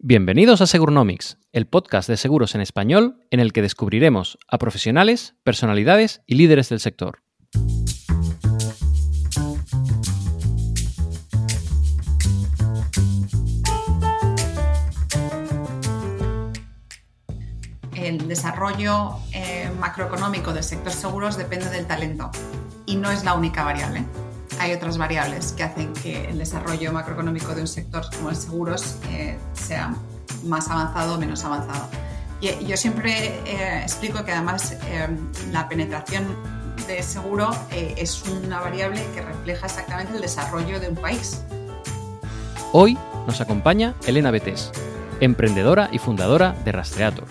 Bienvenidos a Segurnomics, el podcast de seguros en español en el que descubriremos a profesionales, personalidades y líderes del sector. El desarrollo eh, macroeconómico del sector seguros depende del talento y no es la única variable hay otras variables que hacen que el desarrollo macroeconómico de un sector como el seguros eh, sea más avanzado o menos avanzado. Y yo siempre eh, explico que además eh, la penetración de seguro es una variable que refleja exactamente el desarrollo de un país. Hoy nos acompaña Elena Betés, emprendedora y fundadora de Rastreator.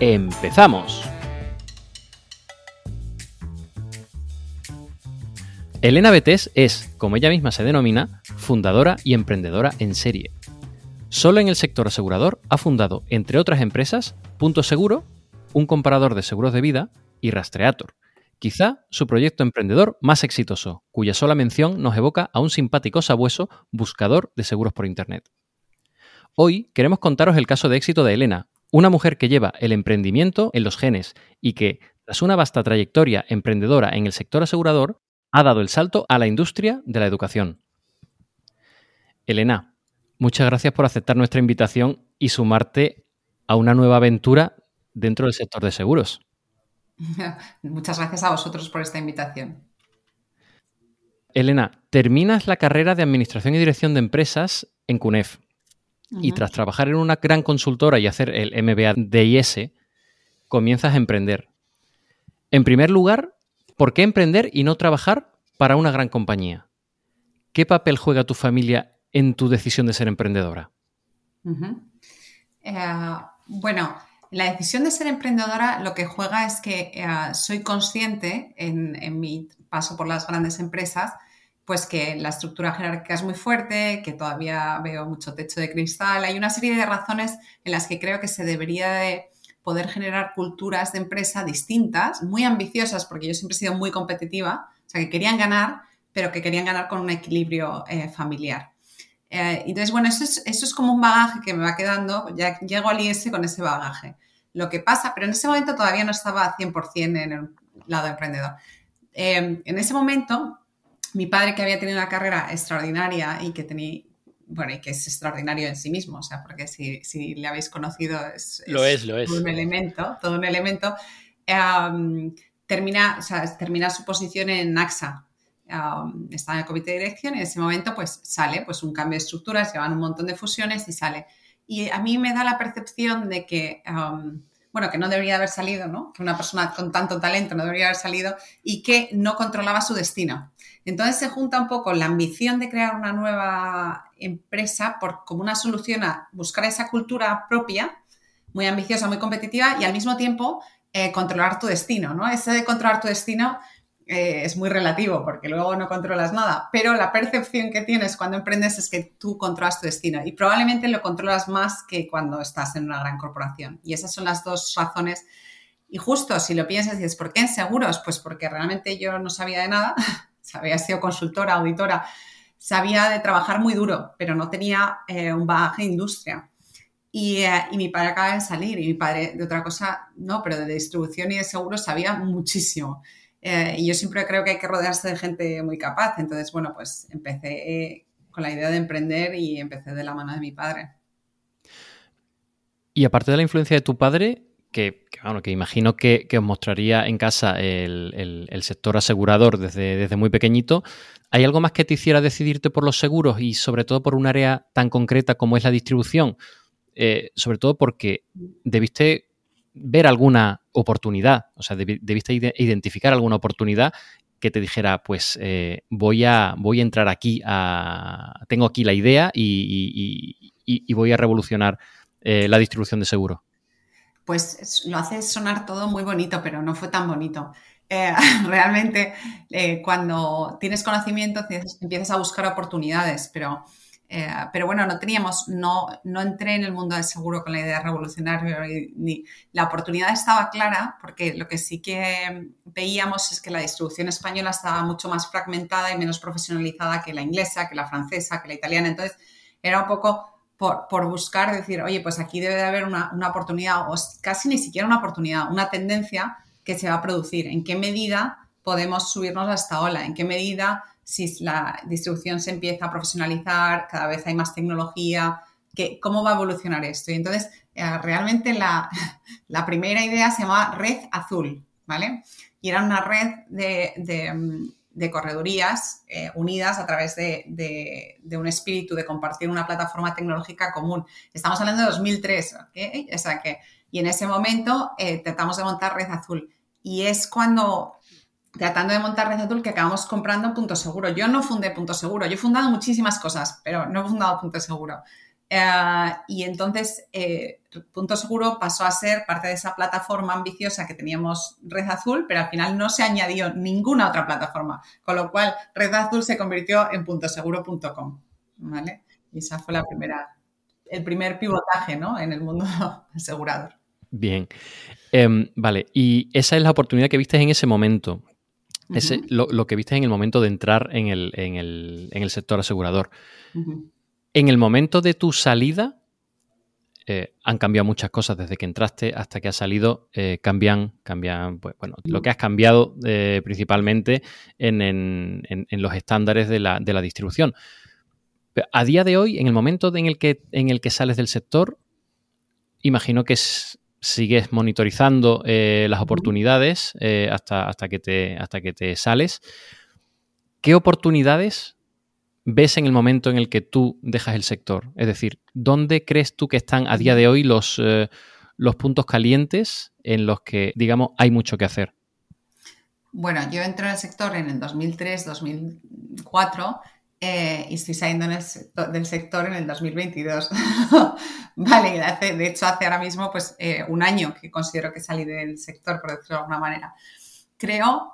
¡Empezamos! Elena Betés es, como ella misma se denomina, fundadora y emprendedora en serie. Solo en el sector asegurador ha fundado, entre otras empresas, Punto Seguro, un comparador de seguros de vida, y Rastreator, quizá su proyecto emprendedor más exitoso, cuya sola mención nos evoca a un simpático sabueso buscador de seguros por Internet. Hoy queremos contaros el caso de éxito de Elena, una mujer que lleva el emprendimiento en los genes y que, tras una vasta trayectoria emprendedora en el sector asegurador, ha dado el salto a la industria de la educación. Elena, muchas gracias por aceptar nuestra invitación y sumarte a una nueva aventura dentro del sector de seguros. Muchas gracias a vosotros por esta invitación. Elena, terminas la carrera de Administración y Dirección de Empresas en CUNEF y tras trabajar en una gran consultora y hacer el MBA de IS, comienzas a emprender. En primer lugar, ¿Por qué emprender y no trabajar para una gran compañía? ¿Qué papel juega tu familia en tu decisión de ser emprendedora? Eh, bueno, la decisión de ser emprendedora lo que juega es que eh, soy consciente en, mi paso por las grandes empresas, pues que la estructura jerárquica es muy fuerte, que todavía veo mucho techo de cristal. Hay una serie de razones en las que creo que se debería de poder generar culturas de empresa distintas, muy ambiciosas, porque yo siempre he sido muy competitiva, o sea, que querían ganar, pero que querían ganar con un equilibrio eh, familiar. Eh, entonces, bueno, eso es, eso es, como un bagaje que me va quedando, ya llego al IS con ese bagaje. Lo que pasa, pero en ese momento todavía no estaba 100% en el lado emprendedor. Eh, en ese momento, mi padre que había tenido una carrera extraordinaria y que tenía, bueno, y que es extraordinario en sí mismo, o sea, porque si, si le habéis conocido es, lo es, lo es. un elemento, todo un elemento. termina, o sea, termina su posición en AXA, está en el comité de dirección y en ese momento pues sale pues un cambio de estructuras, llevan un montón de fusiones y sale. Y a mí me da la percepción de que, bueno, que no debería haber salido, ¿no? Que una persona con tanto talento no debería haber salido y que no controlaba su destino. Entonces se junta un poco la ambición de crear una nueva empresa por, como una solución a buscar esa cultura propia, muy ambiciosa, muy competitiva y al mismo tiempo eh, controlar tu destino, ¿no? Ese de controlar tu destino eh, es muy relativo porque luego no controlas nada, pero la percepción que tienes cuando emprendes es que tú controlas tu destino y probablemente lo controlas más que cuando estás en una gran corporación. Y esas son las dos razones. Y justo si lo piensas y dices, ¿por qué en seguros? Pues porque realmente yo no sabía de nada había sido consultora, auditora, sabía de trabajar muy duro, pero no tenía eh, un bagaje de industria. Eh, y, mi padre acaba de salir y mi padre de otra cosa, no, pero de distribución y de seguros sabía muchísimo. Eh, y yo siempre creo que hay que rodearse de gente muy capaz. Entonces, bueno, pues empecé con la idea de emprender y empecé de la mano de mi padre. Y aparte de la influencia de tu padre, que, bueno, que imagino que, os mostraría en casa el, sector asegurador desde, desde, muy pequeñito. ¿Hay algo más que te hiciera decidirte por los seguros y sobre todo por un área tan concreta como es la distribución? Eh, sobre todo porque debiste ver alguna oportunidad, o sea, debiste identificar alguna oportunidad que te dijera, pues eh, voy, a, voy a entrar aquí, a, tengo aquí la idea y, voy a revolucionar eh, la distribución de seguros pues lo hace sonar todo muy bonito, pero no fue tan bonito. Eh, realmente, eh, cuando tienes conocimiento, empiezas a buscar oportunidades, pero Eh, pero bueno, no teníamos, no, no entré en el mundo del seguro con la idea revolucionaria ni la oportunidad estaba clara porque lo que sí que veíamos es que la distribución española estaba mucho más fragmentada y menos profesionalizada que la inglesa, que la francesa, que la italiana. Entonces era un poco por, por buscar decir, oye, pues aquí debe de haber una, una oportunidad o casi ni siquiera una oportunidad, una tendencia que se va a producir. ¿En qué medida podemos subirnos a esta ola? ¿En qué medida si la distribución se empieza a profesionalizar, cada vez hay más tecnología, ¿cómo va a evolucionar esto? Y entonces, eh, realmente la, primera idea se llamaba Red Azul, ¿vale? Y era una red de, mm, corredurías eh, unidas a través de, un espíritu de compartir una plataforma tecnológica común. Estamos hablando de 2003, ¿ok? O que, y en ese momento eh, tratamos de montar Red Azul. Y es cuando tratando de montar Red Azul que acabamos comprando Punto Seguro. Yo no fundé Punto Seguro, yo he fundado muchísimas cosas, pero no he fundado Punto Seguro. Eh, y entonces eh, Punto Seguro pasó a ser parte de esa plataforma ambiciosa que teníamos Red Azul, pero al final no se añadió ninguna otra plataforma, con lo cual Red Azul se convirtió en puntoseguro.com. ¿vale? Y esa fue la primera, el primer pivotaje ¿no? en el mundo asegurador. Bien, em, vale, y esa es la oportunidad que viste en ese momento lo, que viste en el momento de entrar en el, sector asegurador. En el momento de tu salida, eh, han cambiado muchas cosas desde que entraste hasta que has salido. Eh, cambian, cambian, pues bueno, lo que has cambiado eh, principalmente en, los estándares de la, distribución. a día de hoy, en el momento en el que, en el que sales del sector, imagino que es, sigues monitorizando las oportunidades hasta, hasta, que te, hasta que te sales. ¿Qué oportunidades ves en el momento en el que tú dejas el sector? Es decir, ¿dónde crees tú que están a día de hoy los, eh, los puntos calientes en los que, digamos, hay mucho que hacer? Bueno, yo entré en el sector en el 2003-2004 eh, y estoy saliendo del sector en el 2022. vale, de hecho hace ahora mismo pues eh, un año que considero que salí del sector, por decirlo de alguna manera. Creo,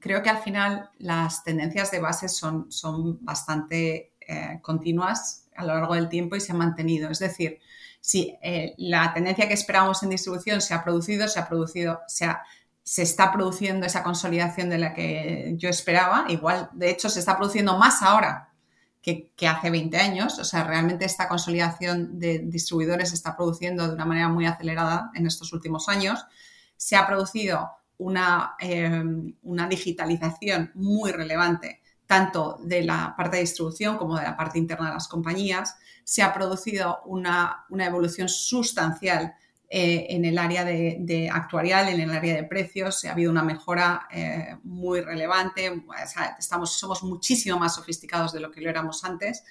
creo que al final las tendencias de base son, son bastante eh, continuas a lo largo del tiempo y se han mantenido. Es decir, si la tendencia que esperábamos en distribución se ha producido, se ha producido, se ha se está produciendo esa consolidación de la que yo esperaba. Igual, de hecho, se está produciendo más ahora que, hace 20 años. O sea, realmente esta consolidación de distribuidores se está produciendo de una manera muy acelerada en estos últimos años. Se ha producido una, eh, una digitalización muy relevante tanto de la parte de distribución como de la parte interna de las compañías. Se ha producido una, una evolución sustancial eh, en el área de, actuarial, en el área de precios, ha habido una mejora eh, muy relevante. estamos, somos muchísimo más sofisticados de lo que lo éramos antes.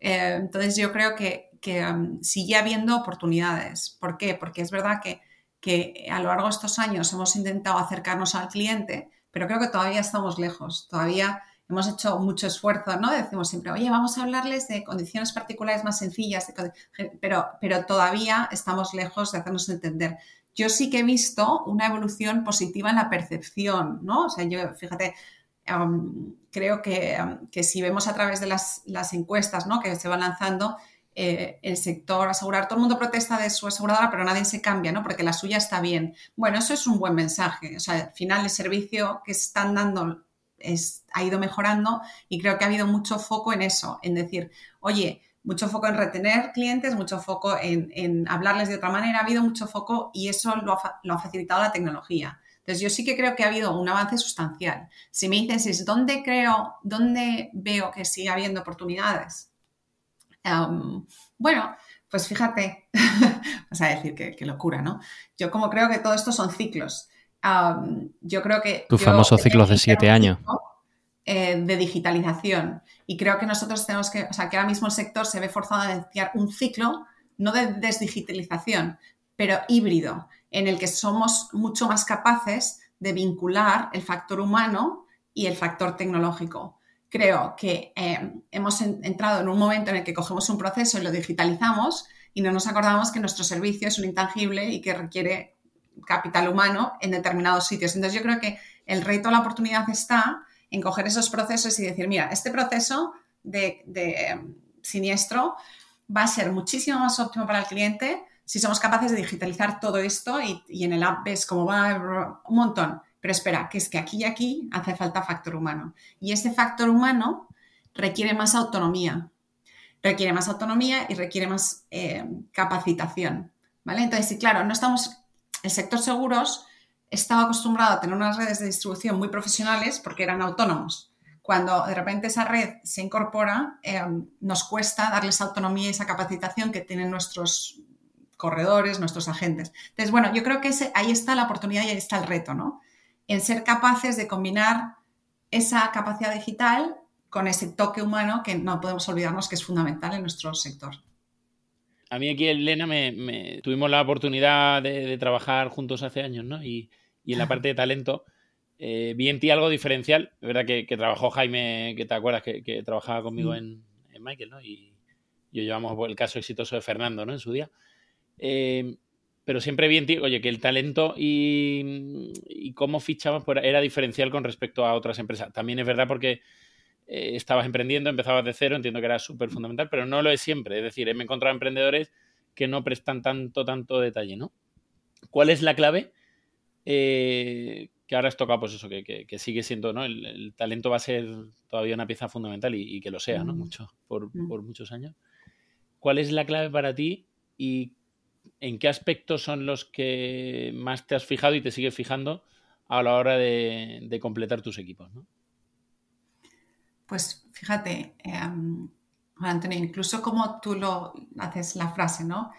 Eh, entonces yo creo que, um, sigue habiendo oportunidades. ¿Por qué? Porque es verdad que, que a lo largo de estos años hemos intentado acercarnos al cliente, pero creo que todavía estamos lejos. Todavía hemos hecho mucho esfuerzo, ¿no? Decimos siempre, oye, vamos a hablarles de condiciones particulares más sencillas, pero, pero todavía estamos lejos de hacernos entender. Yo sí que he visto una evolución positiva en la percepción, ¿no? O sea, yo, fíjate, creo que, que, si vemos a través de las, las, encuestas ¿no? que se van lanzando, eh, el sector asegurar, todo el mundo protesta de su aseguradora, pero nadie se cambia, ¿no? Porque la suya está bien. Bueno, eso es un buen mensaje. O sea, al final el servicio que están dando ha ido mejorando y creo que ha habido mucho foco en eso, en decir, oye, mucho foco en retener clientes, mucho foco en, hablarles de otra manera, ha habido mucho foco y eso lo ha, facilitado la tecnología. Entonces, yo sí que creo que ha habido un avance sustancial. Si me dices, ¿dónde creo, dónde veo que sigue habiendo oportunidades? Bueno, pues fíjate, vas a decir que, locura, ¿no? Yo como creo que todo esto son ciclos yo creo que... Tu famoso ciclo de siete años. Eh, de digitalización. Y creo que nosotros tenemos que, o sea, que ahora mismo el sector se ve forzado a iniciar un ciclo, no de desdigitalización, pero híbrido, en el que somos mucho más capaces de vincular el factor humano y el factor tecnológico. Creo que eh, hemos entrado en un momento en el que cogemos un proceso y lo digitalizamos y no nos acordamos que nuestro servicio es un intangible y que requiere capital humano en determinados sitios. Entonces yo creo que el reto, la oportunidad está en coger esos procesos y decir, mira, este proceso de, em, siniestro va a ser muchísimo más óptimo para el cliente si somos capaces de digitalizar todo esto y, en el app ves cómo va un montón. Pero espera, que es que aquí y aquí hace falta factor humano. Y ese factor humano requiere más autonomía. Requiere más autonomía y requiere más em, capacitación. ¿Vale? Entonces, sí, claro, no estamos. El sector seguros estaba acostumbrado a tener unas redes de distribución muy profesionales porque eran autónomos. Cuando de repente esa red se incorpora, em, nos cuesta darles autonomía y esa capacitación que tienen nuestros corredores, nuestros agentes. Entonces, bueno, yo creo que ahí está la oportunidad y ahí está el reto, ¿no? En ser capaces de combinar esa capacidad digital con ese toque humano que no podemos olvidarnos que es fundamental en nuestro sector. A mí aquí, Elena, me, tuvimos la oportunidad de, trabajar juntos hace años, ¿no? Y, en la parte de talento eh, vi en ti algo diferencial. Es verdad que, trabajó Jaime, que te acuerdas, que, trabajaba conmigo mm. en, Michael, ¿no? Y yo llevamos el caso exitoso de Fernando, ¿no? En su día. Eh, pero siempre vi en ti, oye, que el talento y, cómo fichabas era diferencial con respecto a otras empresas. También es verdad porque eh, estabas emprendiendo, empezabas de cero, entiendo que era súper fundamental, pero no lo es siempre. Es decir, me he encontrado emprendedores que no prestan tanto, tanto detalle, ¿no? ¿Cuál es la clave? Eh, que ahora has tocado, pues eso, que, sigue siendo, ¿no? El, talento va a ser todavía una pieza fundamental y, que lo sea, ¿no? Mm. Mucho, por, mm. por, muchos años. ¿Cuál es la clave para ti y en qué aspectos son los que más te has fijado y te sigues fijando a la hora de, completar tus equipos, ¿no? Pues fíjate, Juan Antonio, incluso como tú lo haces la frase, ¿no?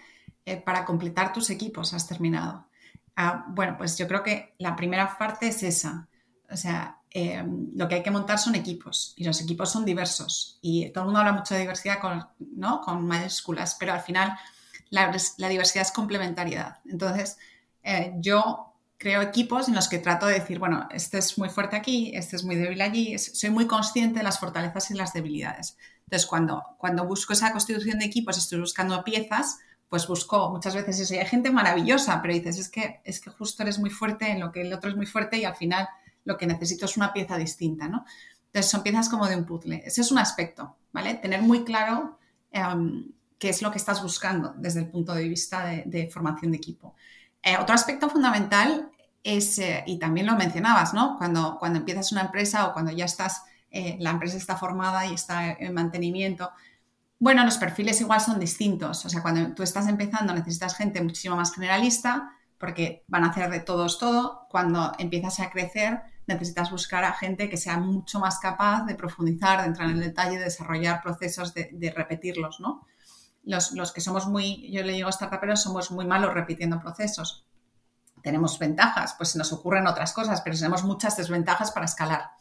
Eh, para completar tus equipos has terminado. Ah, bueno, pues yo creo que la primera parte es esa. O sea, em, lo que hay que montar son equipos y los equipos son diversos. Y todo el mundo habla mucho de diversidad con, ¿no? con mayúsculas, pero al final la, diversidad es complementariedad. Entonces, eh, yo creo equipos en los que trato de decir, bueno, este es muy fuerte aquí, este es muy débil allí, soy muy consciente de las fortalezas y las debilidades. Entonces, cuando, cuando busco esa constitución de equipos, estoy buscando piezas, pues busco muchas veces eso. Y hay gente maravillosa, pero dices, es que, es que justo eres muy fuerte en lo que el otro es muy fuerte y al final lo que necesito es una pieza distinta, ¿no? Entonces, son piezas como de un puzzle. Ese es un aspecto, ¿vale? Tener muy claro em, qué es lo que estás buscando desde el punto de vista de, formación de equipo. Eh, otro aspecto fundamental es, eh, y también lo mencionabas, ¿no? Cuando, cuando empiezas una empresa o cuando ya estás, eh, la empresa está formada y está en mantenimiento, bueno, los perfiles igual son distintos. O sea, cuando tú estás empezando necesitas gente muchísimo más generalista porque van a hacer de todos todo. Cuando empiezas a crecer necesitas buscar a gente que sea mucho más capaz de profundizar, de entrar en el detalle, de desarrollar procesos, de, de repetirlos, ¿no? Los, que somos muy, yo le digo startuperos, somos muy malos repitiendo procesos. Tenemos ventajas, pues se nos ocurren otras cosas, pero tenemos muchas desventajas para escalar.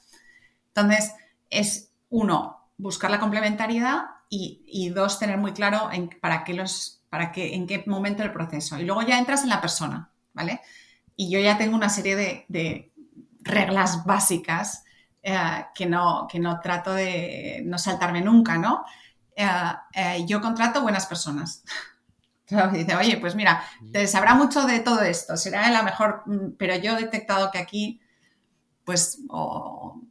Entonces, es uno, buscar la complementariedad y, dos, tener muy claro en, para, qué los, para qué, en qué momento del proceso. Y luego ya entras en la persona, ¿vale? Y yo ya tengo una serie de, reglas básicas eh, que, no, que no trato de no saltarme nunca, ¿no? Eh, eh, yo contrato buenas personas. Dice, oye, pues mira, te sabrá mucho de todo esto, será la mejor, mm, pero yo he detectado que aquí, pues,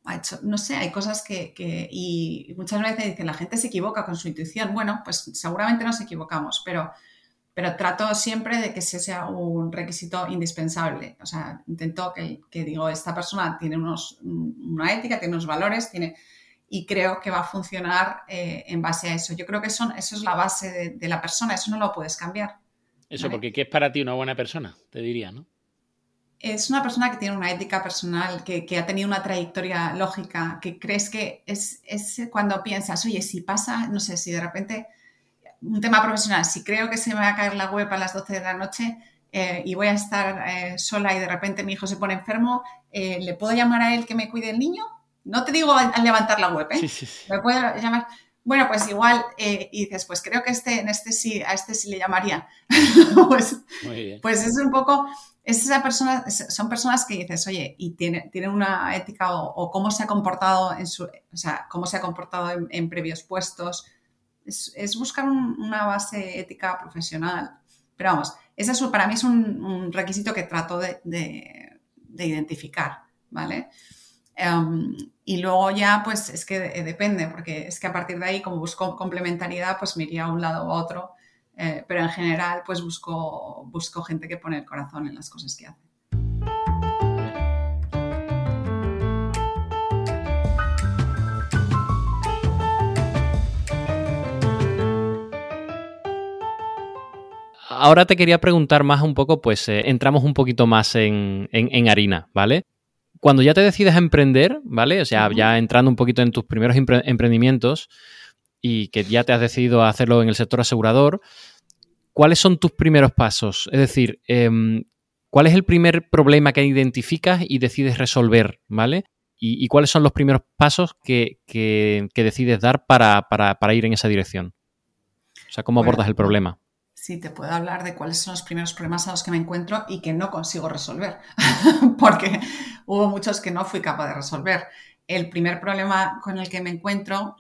ha hecho, no sé, hay cosas que, y muchas veces dicen, la gente se equivoca con su intuición. Bueno, pues seguramente nos equivocamos, pero, pero trato siempre de que ese sea un requisito indispensable. O sea, intento que, que digo, esta persona tiene unos, una ética, tiene unos valores, tiene y creo que va a funcionar eh, en base a eso. Yo creo que eso, eso es la base de, la persona, eso no lo puedes cambiar. Eso, porque ¿qué es para ti una buena persona? Te diría, ¿no? Es una persona que tiene una ética personal, que, ha tenido una trayectoria lógica, que crees que es, cuando piensas, oye, si pasa, no sé, si de repente un tema profesional, si creo que se me va a caer la web a las 12 de la noche eh, y voy a estar eh, sola y de repente mi hijo se pone enfermo, ¿le puedo llamar a él que me cuide el niño? No te digo al levantar la web, ¿eh? Me puede llamar. Bueno, pues igual, eh, y dices, pues creo que este, en este sí, a este sí le llamaría. pues, pues es un poco, es esa persona, son personas que dices, oye, y tiene, tienen una ética o, cómo se ha comportado en su, o sea, cómo se ha comportado en, previos puestos. Es, buscar una base ética profesional. Pero vamos, ese es, para mí es un, requisito que trato de, de, de identificar, ¿vale? Em, y luego ya, pues es que depende, porque es que a partir de ahí, como busco complementariedad, pues me iría a un lado u otro. Eh, pero en general, pues busco, busco gente que pone el corazón en las cosas que hace. Ahora te quería preguntar más un poco, pues eh, entramos un poquito más en, harina, ¿vale? Cuando ya te decides a emprender, ¿vale? O sea, ya entrando un poquito en tus primeros emprendimientos y que ya te has decidido a hacerlo en el sector asegurador, ¿cuáles son tus primeros pasos? Es decir, em, ¿cuál es el primer problema que identificas y decides resolver, ¿vale? ¿Y, cuáles son los primeros pasos que, decides dar para, ir en esa dirección? O sea, ¿cómo abordas el problema? Sí te puedo hablar de cuáles son los primeros problemas a los que me encuentro y que no consigo resolver, porque hubo muchos que no fui capaz de resolver. El primer problema con el que me encuentro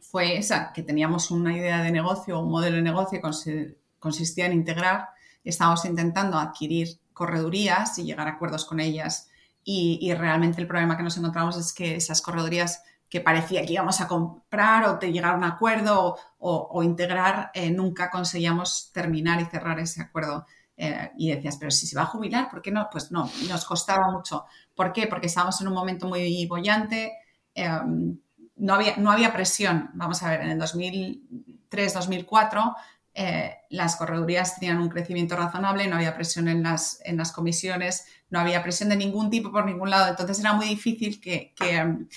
fue esa, que teníamos una idea de negocio, un modelo de negocio que consistía en integrar estábamos intentando adquirir corredurías y llegar a acuerdos con ellas. Y, y realmente el problema que nos encontramos es que esas corredurías que parecía que íbamos a comprar o te llegar a un acuerdo o, integrar, eh, nunca conseguíamos terminar y cerrar ese acuerdo. Eh, y decías, pero si se va a jubilar, ¿por qué no? Pues no, nos costaba mucho. ¿Por qué? Porque estábamos en un momento muy bollante, em, no, había, no había presión. Vamos a ver, en el 2003-2004 eh, las corredurías tenían un crecimiento razonable, no había presión en las, en las comisiones, no había presión de ningún tipo por ningún lado. Entonces era muy difícil que, que em,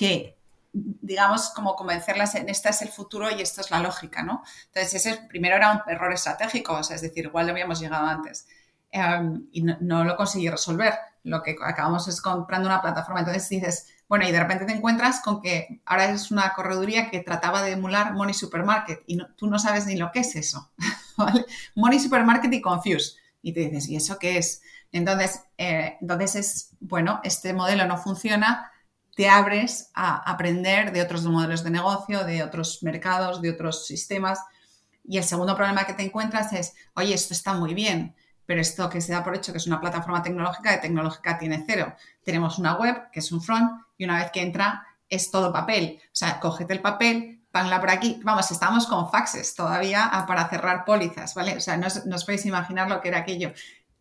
que digamos, como convencerlas en este es el futuro y esto es la lógica, ¿no? Entonces, ese primero era un error estratégico, o sea, es decir, igual lo habíamos llegado antes em, y no, lo conseguí resolver. Lo que acabamos es comprando una plataforma. Entonces dices, bueno, y de repente te encuentras con que ahora es una correduría que trataba de emular Money Supermarket y tú no sabes ni lo que es eso. Money Supermarket y Confuse. Y te dices, ¿y eso qué es? Entonces, eh, entonces es, bueno, este modelo no funciona, te abres a aprender de otros modelos de negocio, de otros mercados, de otros sistemas. Y el segundo problema que te encuentras es, oye, esto está muy bien, pero esto que se da por hecho que es una plataforma tecnológica, de tecnológica tiene cero. Tenemos una web, que es un front, y una vez que entra es todo papel. O sea, cógete el papel, panla por aquí. Vamos, estamos con faxes todavía para cerrar pólizas, ¿vale? O sea, no os, podéis imaginar lo que era aquello.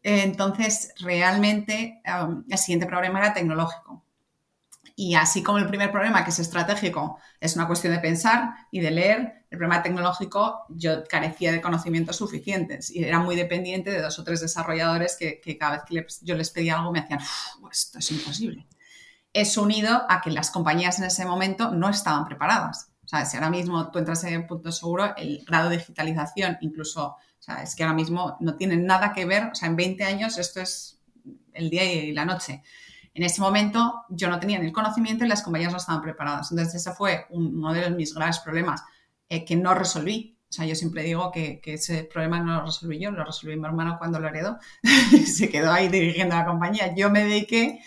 Entonces, realmente, el siguiente problema era tecnológico. Y así como el primer problema, que es estratégico, es una cuestión de pensar y de leer, el problema tecnológico yo carecía de conocimientos suficientes y era muy dependiente de dos o tres desarrolladores que, cada vez que yo les pedía algo me decían, esto es imposible. Es unido a que las compañías en ese momento no estaban preparadas. O sea, si ahora mismo tú entras en punto seguro, el grado de digitalización, incluso, o sea, es que ahora mismo no tiene nada que ver, o sea, en 20 años esto es el día y la noche. En ese momento yo no tenía ni el conocimiento y las compañías no estaban preparadas. Entonces ese fue uno de mis graves problemas eh, que no resolví. O sea, yo siempre digo que, ese problema no lo resolví yo, lo resolví mi hermano cuando lo heredó. Se quedó ahí dirigiendo la compañía. Yo me dediqué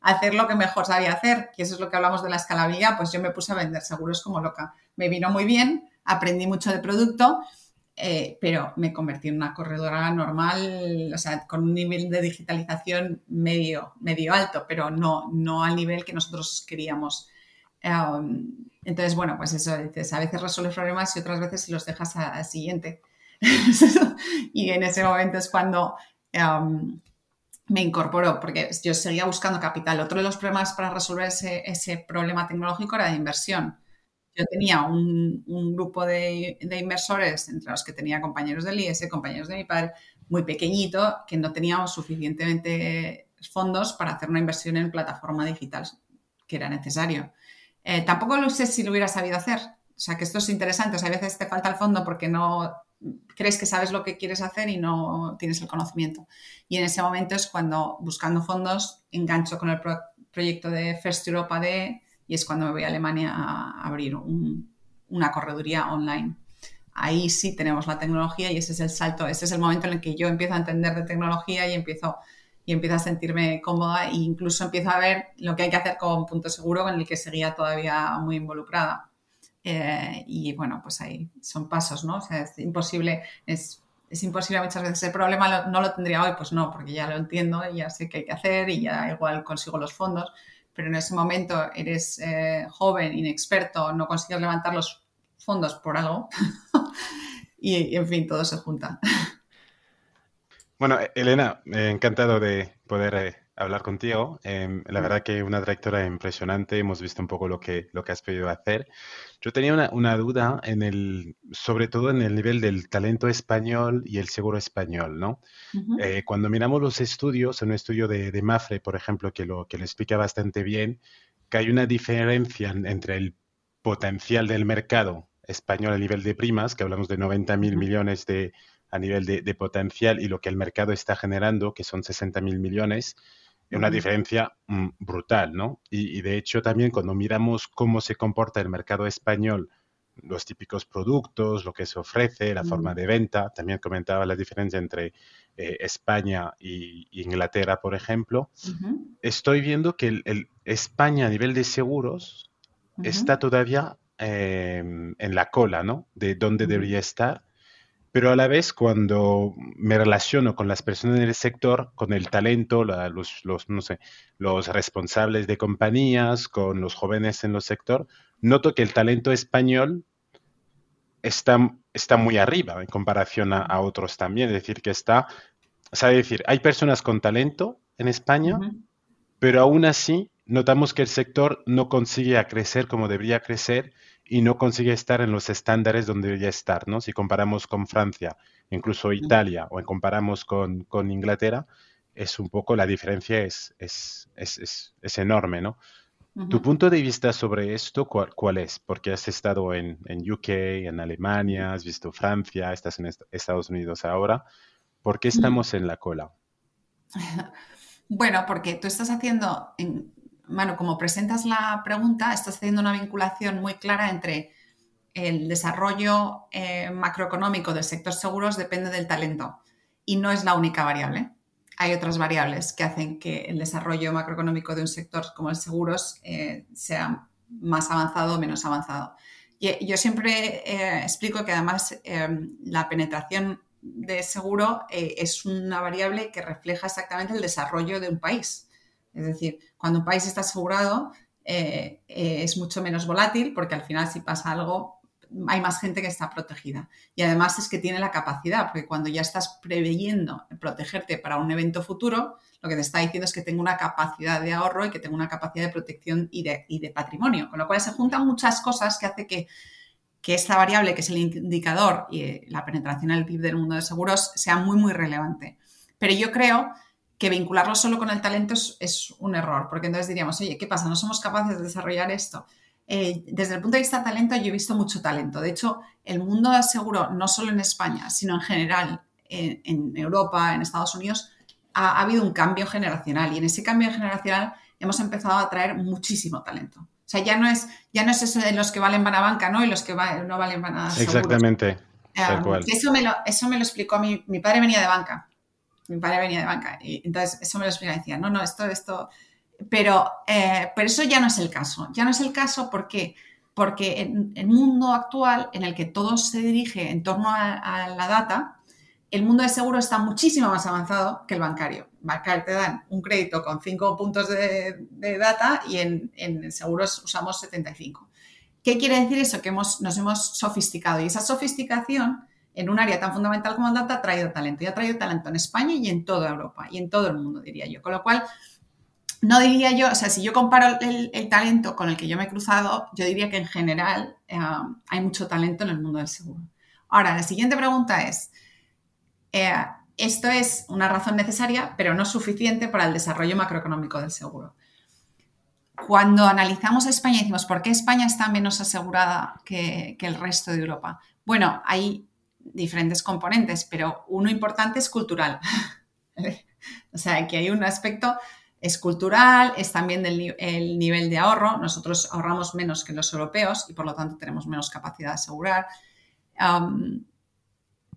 a hacer lo que mejor sabía hacer, que eso es lo que hablamos de la escalabilidad, pues yo me puse a vender seguros como loca. Me vino muy bien, aprendí mucho de producto eh, pero me convertí en una corredora normal, o sea, con un nivel de digitalización medio, medio alto, pero no, no al nivel que nosotros queríamos. Um, entonces, bueno, pues eso, dices, a veces resuelves problemas y otras veces los dejas al siguiente. y en ese momento es cuando um, me incorporó, porque yo seguía buscando capital. Otro de los problemas para resolver ese, ese problema tecnológico era de inversión yo tenía un, grupo de, inversores, entre los que tenía compañeros del IES, compañeros de mi padre, muy pequeño, que no teníamos suficientemente fondos para hacer una inversión en plataforma digital, que era necesario. Eh, tampoco lo sé si lo hubiera sabido hacer. O sea, que esto es interesante. O sea, a veces te falta el fondo porque no crees que sabes lo que quieres hacer y no tienes el conocimiento. Y en ese momento es cuando, buscando fondos, engancho con el proyecto de First Europa de y es cuando me voy a Alemania a abrir una correduría online. Ahí sí tenemos la tecnología y ese es el salto, ese es el momento en el que yo empiezo a entender de tecnología y empiezo, y empiezo a sentirme cómoda e incluso empiezo a ver lo que hay que hacer con Punto Seguro, con el que seguía todavía muy involucrada. Eh, y bueno, pues ahí son pasos, ¿no? O sea, es imposible, es, es imposible muchas veces. El problema no lo tendría hoy, pues no, porque ya lo entiendo ya sé qué hay que hacer y ya igual consigo los fondos, pero en ese momento eres eh, joven, inexperto, no consigues levantar los fondos por algo y, en fin, todo se junta. Bueno, Elena, encantado de poder eh, hablar contigo. Em, la verdad que una trayectoria impresionante, hemos visto un poco lo que, lo que has podido hacer. Yo tenía una, duda en el, sobre todo en el nivel del talento español y el seguro español, ¿no? Eh, cuando miramos los estudios, en un estudio de, de, Mafre, por ejemplo, que lo, que lo explica bastante bien, que hay una diferencia entre el potencial del mercado español a nivel de primas, que hablamos de 90 mil millones de, a nivel de, de, potencial, y lo que el mercado está generando, que son 60 mil millones, una diferencia mm, brutal, ¿no? Y, de hecho también cuando miramos cómo se comporta el mercado español, los típicos productos, lo que se ofrece, la forma de venta, también comentaba la diferencia entre eh, España y, Inglaterra, por ejemplo, estoy viendo que el, España a nivel de seguros está todavía em, en la cola, ¿no? De dónde debería estar pero a la vez cuando me relaciono con las personas en el sector, con el talento, los, no sé, los responsables de compañías, con los jóvenes en el sector, noto que el talento español está, está muy arriba en comparación a, otros también. Es decir, que está, o sea, decir, hay personas con talento en España, pero aún así notamos que el sector no consigue crecer como debería crecer y no consigue estar en los estándares donde debería estar, ¿no? Si comparamos con Francia, incluso Italia, o comparamos con, Inglaterra, es un poco, la diferencia es, es, es, enorme, ¿no? ¿Tu punto de vista sobre esto cuál, es? Porque has estado en, en, UK, en Alemania, has visto Francia, estás en Estados Unidos ahora. ¿Por qué estamos en la cola? Bueno, porque tú estás haciendo, en, bueno, como presentas la pregunta, estás haciendo una vinculación muy clara entre el desarrollo eh, macroeconómico del sector seguros depende del talento y no es la única variable. Hay otras variables que hacen que el desarrollo macroeconómico de un sector como el seguros eh, sea más avanzado o menos avanzado. Y yo siempre eh, explico que además la penetración de seguro es una variable que refleja exactamente el desarrollo de un país. Es decir, cuando un país está asegurado eh, eh, es mucho menos volátil porque al final si pasa algo hay más gente que está protegida. Y además es que tiene la capacidad, porque cuando ya estás preveyendo protegerte para un evento futuro, lo que te está diciendo es que tengo una capacidad de ahorro y que tengo una capacidad de protección y de, patrimonio. Con lo cual se juntan muchas cosas que hace que, que esta variable, que es el indicador y eh, la penetración al PIB del mundo de seguros, sea muy, muy relevante. Pero yo creo que vincularlo solo con el talento es, un error, porque entonces diríamos, oye, ¿qué pasa? ¿No somos capaces de desarrollar esto? Eh, desde el punto de vista de talento, yo he visto mucho talento. De hecho, el mundo del seguro, no solo en España, sino en general, en, Europa, en Estados Unidos, ha, habido un cambio generacional y en ese cambio generacional hemos empezado a atraer muchísimo talento. O sea, ya no es, ya no es eso de los que valen van a banca, ¿no? Y los que no valen van a Exactamente. Um, eso, me lo, eso me lo explicó mi, mi padre venía de banca mi padre venía de banca y entonces eso me lo explicaba decía, no, no, esto, esto, pero, eh, pero eso ya no es el caso, ya no es el caso porque porque en el mundo actual en el que todo se dirige en torno a, la data, el mundo de seguro está muchísimo más avanzado que el bancario. Bancario te dan un crédito con 5 puntos de, data y en, en, seguros usamos 75. ¿Qué quiere decir eso? Que hemos, nos hemos sofisticado y esa sofisticación en un área tan fundamental como el data ha traído talento y ha traído talento en España y en toda Europa y en todo el mundo, diría yo. Con lo cual, no diría yo, o sea, si yo comparo el, talento con el que yo me he cruzado, yo diría que en general eh, hay mucho talento en el mundo del seguro. Ahora, la siguiente pregunta es, eh, esto es una razón necesaria, pero no suficiente para el desarrollo macroeconómico del seguro. Cuando analizamos España decimos, ¿por qué España está menos asegurada que el resto de Europa? Bueno, hay diferentes componentes, pero uno importante es cultural. o sea, que hay un aspecto, es cultural, es también el nivel de ahorro. Nosotros ahorramos menos que los europeos y por lo tanto tenemos menos capacidad de asegurar.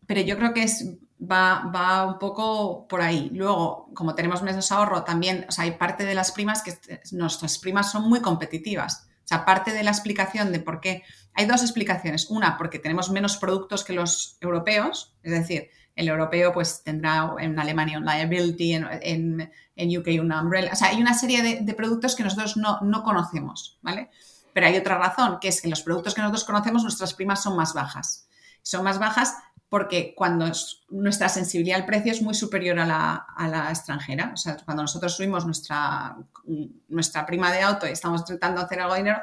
pero yo creo que es, va, va, un poco por ahí. Luego, como tenemos menos ahorro, también o sea, hay parte de las primas que nuestras primas son muy competitivas. O sea, parte de la explicación de por qué hay dos explicaciones. Una, porque tenemos menos productos que los europeos, es decir, el europeo pues tendrá en Alemania un liability, en, en, UK una umbrella. O sea, hay una serie de, productos que nosotros no, no, conocemos, ¿vale? Pero hay otra razón, que es que los productos que nosotros conocemos, nuestras primas son más bajas. Son más bajas porque cuando nuestra sensibilidad al precio es muy superior a la, extranjera. O sea, cuando nosotros subimos nuestra, nuestra prima de auto y estamos tratando de hacer algo de dinero,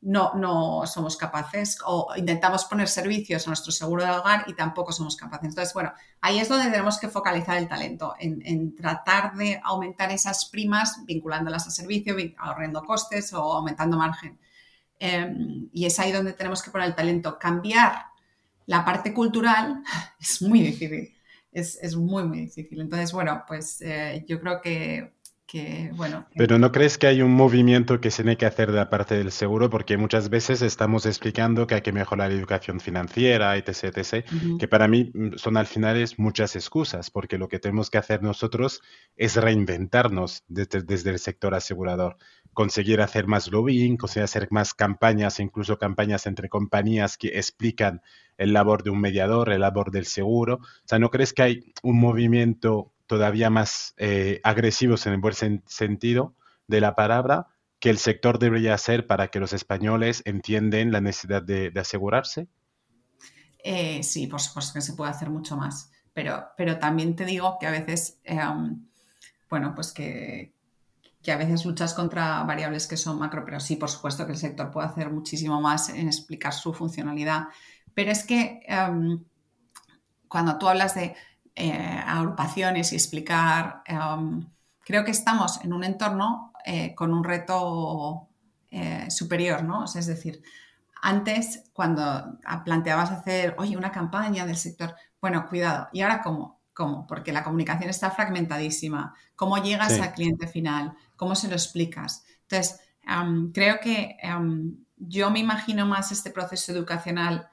no, no somos capaces o intentamos poner servicios a nuestro seguro de hogar y tampoco somos capaces. Entonces, bueno, ahí es donde tenemos que focalizar el talento, en, tratar de aumentar esas primas vinculándolas a servicio, ahorrando costes o aumentando margen. Em, y es ahí donde tenemos que poner el talento. Cambiar la parte cultural es muy difícil, es, muy, muy difícil. Entonces, bueno, pues eh, yo creo que, bueno. Pero ¿no crees que hay un movimiento que se tiene que hacer de la parte del seguro? Porque muchas veces estamos explicando que hay que mejorar la educación financiera, etc., etc., que para mí mm, son al final muchas excusas, porque lo que tenemos que hacer nosotros es reinventarnos desde, desde el sector asegurador conseguir hacer más lobbying, conseguir hacer más campañas, incluso campañas entre compañías que explican el labor de un mediador, el labor del seguro. O sea, ¿no crees que hay un movimiento todavía más eh, agresivo en el buen sentido de la palabra que el sector debería hacer para que los españoles entiendan la necesidad de, asegurarse? Eh, sí, por supuesto que se puede hacer mucho más, pero, pero también te digo que a veces, eh, bueno, pues que, que a veces luchas contra variables que son macro, pero sí, por supuesto que el sector puede hacer muchísimo más en explicar su funcionalidad. Pero es que em, cuando tú hablas de eh, agrupaciones y explicar, em, creo que estamos en un entorno eh, con un reto eh, superior, ¿no? es decir, antes cuando planteabas hacer, oye, una campaña del sector, bueno, cuidado, ¿y ahora cómo? ¿Cómo? Porque la comunicación está fragmentadísima. ¿Cómo llegas al cliente final? ¿Cómo se lo explicas? Entonces, creo que yo me imagino más este proceso educacional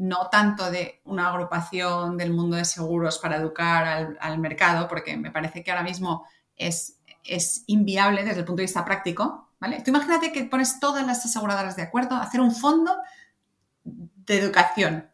no tanto de una agrupación del mundo de seguros para educar al, mercado, porque me parece que ahora mismo es, es, inviable desde el punto de vista práctico, ¿vale? Tú imagínate que pones todas las aseguradoras de acuerdo a hacer un fondo de educación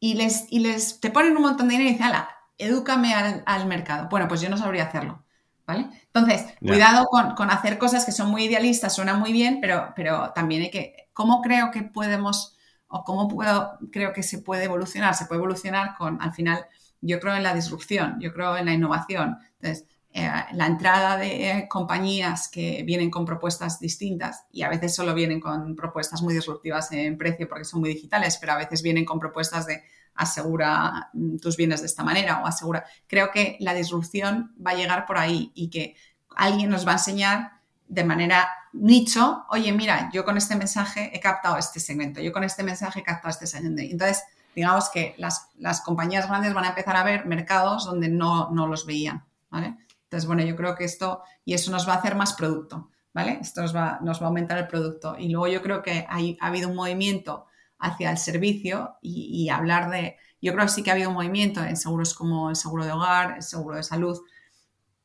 y les, y les te ponen un montón de dinero y dicen, ala, edúcame al mercado. Bueno, pues yo no sabría hacerlo. ¿vale? Entonces, cuidado con, hacer cosas que son muy idealistas, suena muy bien, pero, pero también hay que, ¿cómo creo que podemos o cómo puedo, creo que se puede evolucionar? Se puede evolucionar con, al final, yo creo en la disrupción, yo creo en la innovación. Entonces, eh, la entrada de compañías que vienen con propuestas distintas y a veces solo vienen con propuestas muy disruptivas en precio porque son muy digitales, pero a veces vienen con propuestas de asegura mm, tus bienes de esta manera o asegura. Creo que la disrupción va a llegar por ahí y que alguien nos va a enseñar de manera nicho, oye, mira, yo con este mensaje he captado este segmento, yo con este mensaje he captado este segmento. Entonces, digamos que las, compañías grandes van a empezar a ver mercados donde no, los veían. Entonces, bueno, yo creo que esto, y eso nos va a hacer más producto, ¿vale? Esto nos va, nos va a aumentar el producto. Y luego yo creo que hay, ha habido un movimiento hacia el servicio y, hablar de, yo creo que sí que ha habido un movimiento en seguros como el seguro de hogar, el seguro de salud,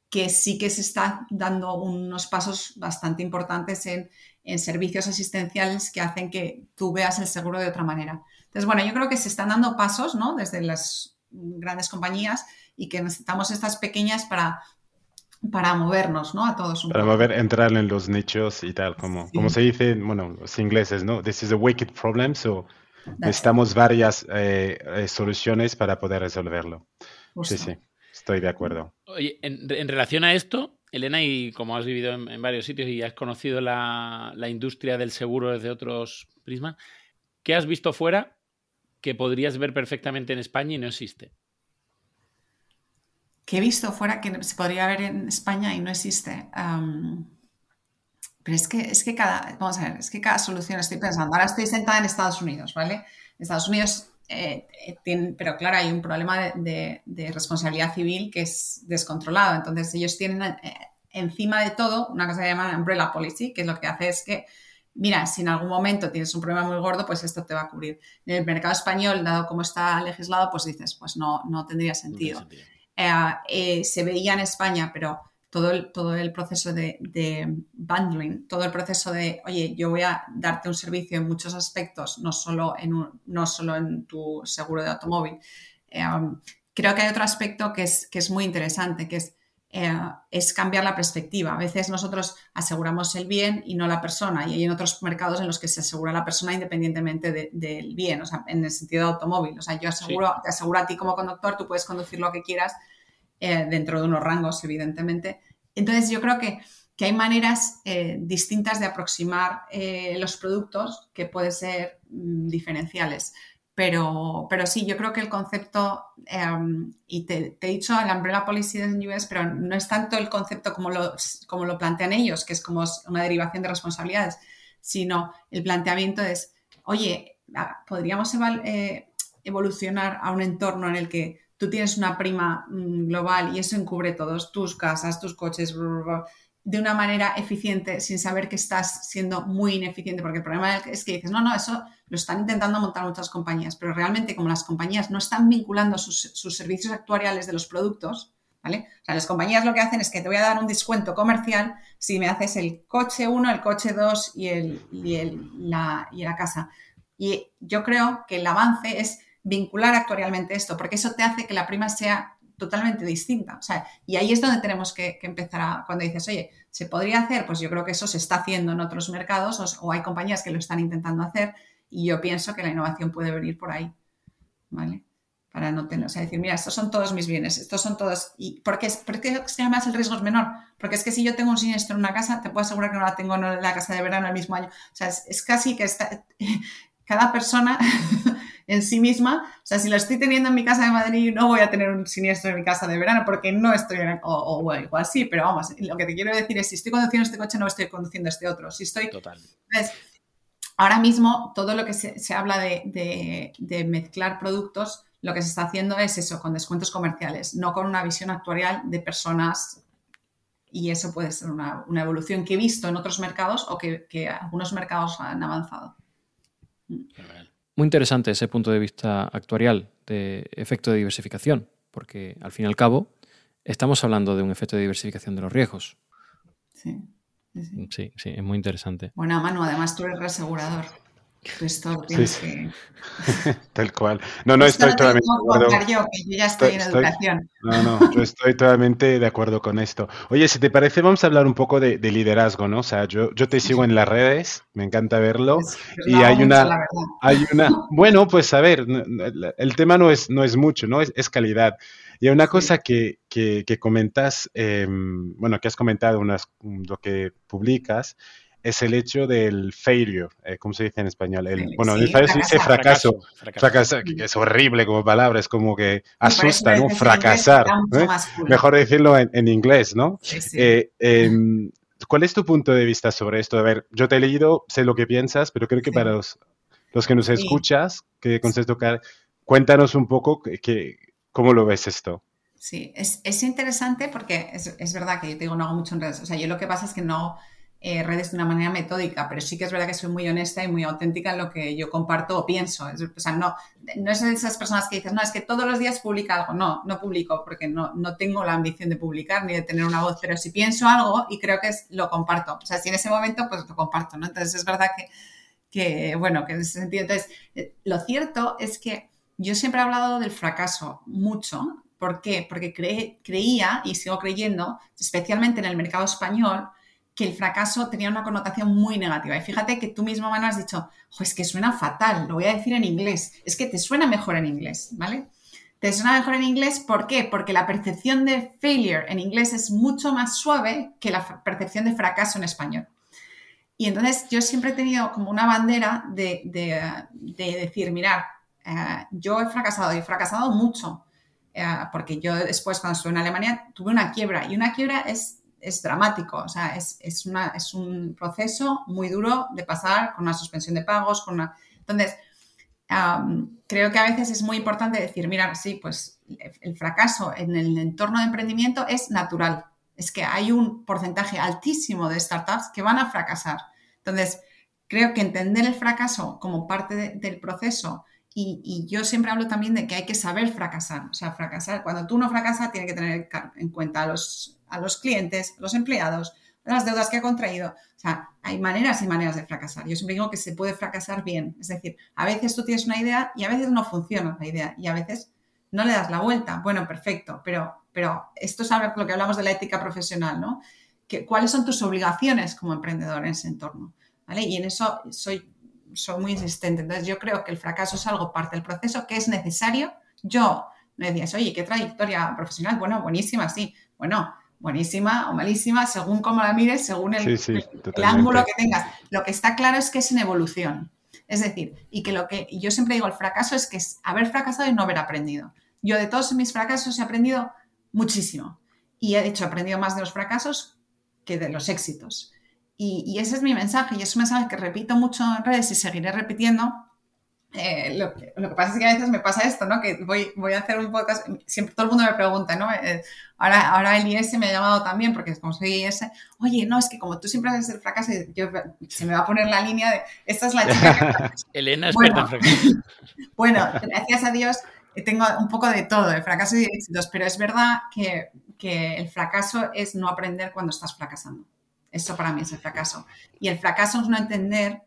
que sí que se está dando unos pasos bastante importantes en, servicios asistenciales que hacen que tú veas el seguro de otra manera. Entonces, bueno, yo creo que se están dando pasos, ¿no? Desde las grandes compañías y que necesitamos estas pequeñas para para movernos, ¿no? A todos. para mover, entrar en los nichos y tal, como, como se dice, bueno, los ingleses, ¿no? This is a wicked problem, so necesitamos varias eh, eh, soluciones para poder resolverlo. Sí, sí, estoy de acuerdo. Oye, en, relación a esto, Elena, y como has vivido en, varios sitios y has conocido la, la, industria del seguro desde otros prismas, ¿qué has visto fuera que podrías ver perfectamente en España y no existe? que he visto fuera que se podría ver en España y no existe. pero es que, es que cada, vamos a ver, es que cada solución estoy pensando. Ahora estoy sentada en Estados Unidos, ¿vale? En Estados Unidos, eh, eh, pero claro, hay un problema de, responsabilidad civil que es descontrolado. Entonces, ellos tienen eh, encima de todo una cosa que se llama umbrella policy, que es lo que hace es que mira, si en algún momento tienes un problema muy gordo, pues esto te va a cubrir. En el mercado español, dado como está legislado, pues dices, pues no, no tendría sentido. Eh, se veía en España, pero todo el, todo el proceso de, bundling, todo el proceso de, oye, yo voy a darte un servicio en muchos aspectos, no solo en, no solo en tu seguro de automóvil, eh, creo que hay otro aspecto que es, que es muy interesante, que es, eh, es cambiar la perspectiva. A veces nosotros aseguramos el bien y no la persona, y hay en otros mercados en los que se asegura la persona independientemente del bien, o sea, en el sentido de automóvil. O sea, yo aseguro, te aseguro a ti como conductor, tú puedes conducir lo que quieras eh, dentro de unos rangos, evidentemente. Entonces, yo creo que que hay maneras eh, distintas de aproximar eh, los productos que pueden ser mm, diferenciales. Pero, pero sí, yo creo que el concepto, em, y te, he dicho el Umbrella Policy de US, pero no es tanto el concepto como lo, como lo plantean ellos, que es como una derivación de responsabilidades, sino el planteamiento es, oye, podríamos evolucionar a un entorno en el que tú tienes una prima mm, global y eso encubre todos, tus casas, tus coches, de una manera eficiente sin saber que estás siendo muy ineficiente, porque el problema es que dices, no, no, eso lo están intentando montar muchas compañías, pero realmente como las compañías no están vinculando sus, servicios actuariales de los productos, ¿vale? O sea, las compañías lo que hacen es que te voy a dar un descuento comercial si me haces el coche 1, el coche 2 y, el, y, el, la, y la casa. Y yo creo que el avance es vincular actuarialmente esto, porque eso te hace que la prima sea totalmente distinta. O sea, y ahí es donde tenemos que, empezar a, cuando dices, oye, ¿se podría hacer? Pues yo creo que eso se está haciendo en otros mercados o, hay compañías que lo están intentando hacer y yo pienso que la innovación puede venir por ahí, ¿vale? Para no tener, o sea, decir, mira, estos son todos mis bienes, estos son todos, y ¿por qué, ¿por qué además el riesgo es menor? Porque es que si yo tengo un siniestro en una casa, te puedo asegurar que no la tengo en la casa de verano el mismo año. O sea, es casi que está, cada persona en sí misma. O sea, si lo estoy teniendo en mi casa de Madrid, no voy a tener un siniestro en mi casa de verano porque no estoy en, o, o bueno, igual sí, pero vamos, lo que te quiero decir es, si estoy conduciendo este coche, no estoy conduciendo este otro. Si estoy... Total. ahora mismo, todo lo que se, habla de, mezclar productos, lo que se está haciendo es eso, con descuentos comerciales, no con una visión actuarial de personas y eso puede ser una, evolución que he visto en otros mercados o que, que algunos mercados han avanzado. Muy interesante ese punto de vista actuarial de efecto de diversificación, porque al fin y al cabo estamos hablando de un efecto de diversificación de los riesgos. Sí, sí, sí, es muy interesante. Bueno, Manu, además tú eres reasegurador. Esto tienes que... Tal cual. No, no estoy totalmente de acuerdo. Yo, que yo ya estoy, en educación. No, no, yo estoy totalmente de acuerdo con esto. Oye, si te parece, vamos a hablar un poco de, liderazgo, ¿no? O sea, yo, yo te sigo en las redes, me encanta verlo. y hay una, hay una. Bueno, pues a ver, el tema no es, no es mucho, ¿no? Es, es calidad. Y hay una cosa que, que, que comentas, em, bueno, que has comentado, unas, lo que publicas, es el hecho del failure, eh, ¿cómo se dice en español? El, bueno, en español se dice fracaso, fracaso, que es horrible como palabra, es como que asusta, ¿no? Fracasar. ¿eh? Mejor decirlo en, inglés, ¿no? Eh, em, ¿Cuál es tu punto de vista sobre esto? A ver, yo te he leído, sé lo que piensas, pero creo que para los, los, que nos escuchas, que tocar, cuéntanos un poco que, cómo lo ves esto. Sí, es, es interesante porque es, es, verdad que yo te digo, no hago mucho en redes. O sea, yo lo que pasa es que no, eh, redes de una manera metódica, pero sí que es verdad que soy muy honesta y muy auténtica en lo que yo comparto o pienso. o sea, no, no es de esas personas que dices, no, es que todos los días publica algo. No, no publico porque no, no tengo la ambición de publicar ni de tener una voz, pero si pienso algo y creo que es, lo comparto. O sea, si en ese momento, pues lo comparto, ¿no? Entonces es verdad que, que bueno, que en ese sentido. Entonces, eh, lo cierto es que yo siempre he hablado del fracaso mucho. ¿Por qué? Porque creía y sigo creyendo, especialmente en el mercado español, que el fracaso tenía una connotación muy negativa. Y fíjate que tú mismo, me has dicho, es que suena fatal, lo voy a decir en inglés. Es que te suena mejor en inglés, ¿vale? Te suena mejor en inglés, ¿por qué? Porque la percepción de failure en inglés es mucho más suave que la percepción de fracaso en español. Y entonces yo siempre he tenido como una bandera de, decir, mirar, eh, yo he fracasado y he fracasado mucho, eh, porque yo después cuando estuve en Alemania tuve una quiebra y una quiebra es es dramático, o sea, es, una, es, un proceso muy duro de pasar con una suspensión de pagos, con una... Entonces, creo que a veces es muy importante decir, mira, sí, pues el fracaso en el entorno de emprendimiento es natural, es que hay un porcentaje altísimo de startups que van a fracasar. Entonces, creo que entender el fracaso como parte del proceso y, y, yo siempre hablo también de que hay que saber fracasar. O sea, fracasar, cuando tú no fracasas, tiene que tener en cuenta los, a los clientes, los empleados, las deudas que ha contraído. O sea, hay maneras y maneras de fracasar. Yo siempre digo que se puede fracasar bien. Es decir, a veces tú tienes una idea y a veces no funciona la idea y a veces no le das la vuelta. Bueno, perfecto, pero, pero esto es lo que hablamos de la ética profesional, ¿no? Que, ¿Cuáles son tus obligaciones como emprendedor en ese entorno? ¿Vale? Y en eso soy, soy muy insistente. Entonces, yo creo que el fracaso es algo parte del proceso que es necesario. Yo me decías, oye, ¿qué trayectoria profesional? Bueno, buenísima, sí. Bueno, buenísima o malísima, según cómo la mires, según el, el, ángulo que tengas. Lo que está claro es que es en evolución. Es decir, y que lo que yo siempre digo, el fracaso es que es haber fracasado y no haber aprendido. Yo de todos mis fracasos he aprendido muchísimo. Y he hecho, he aprendido más de los fracasos que de los éxitos. Y, ese es mi mensaje, y es un mensaje que repito mucho en redes y seguiré repitiendo. Eh, lo, que, pasa es que a veces me pasa esto, ¿no? Que voy, voy a hacer un podcast, siempre todo el mundo me pregunta, ¿no? Eh, ahora, ahora el IS me ha llamado también, porque como soy IS, oye, no, es que como tú siempre haces el fracaso, yo, se me va a poner la línea de, esta es la chica Elena es bueno. Bueno, gracias a Dios tengo un poco de todo, de fracaso y de éxitos, pero es verdad que, que el fracaso es no aprender cuando estás fracasando. Eso para mí es el fracaso. Y el fracaso es no entender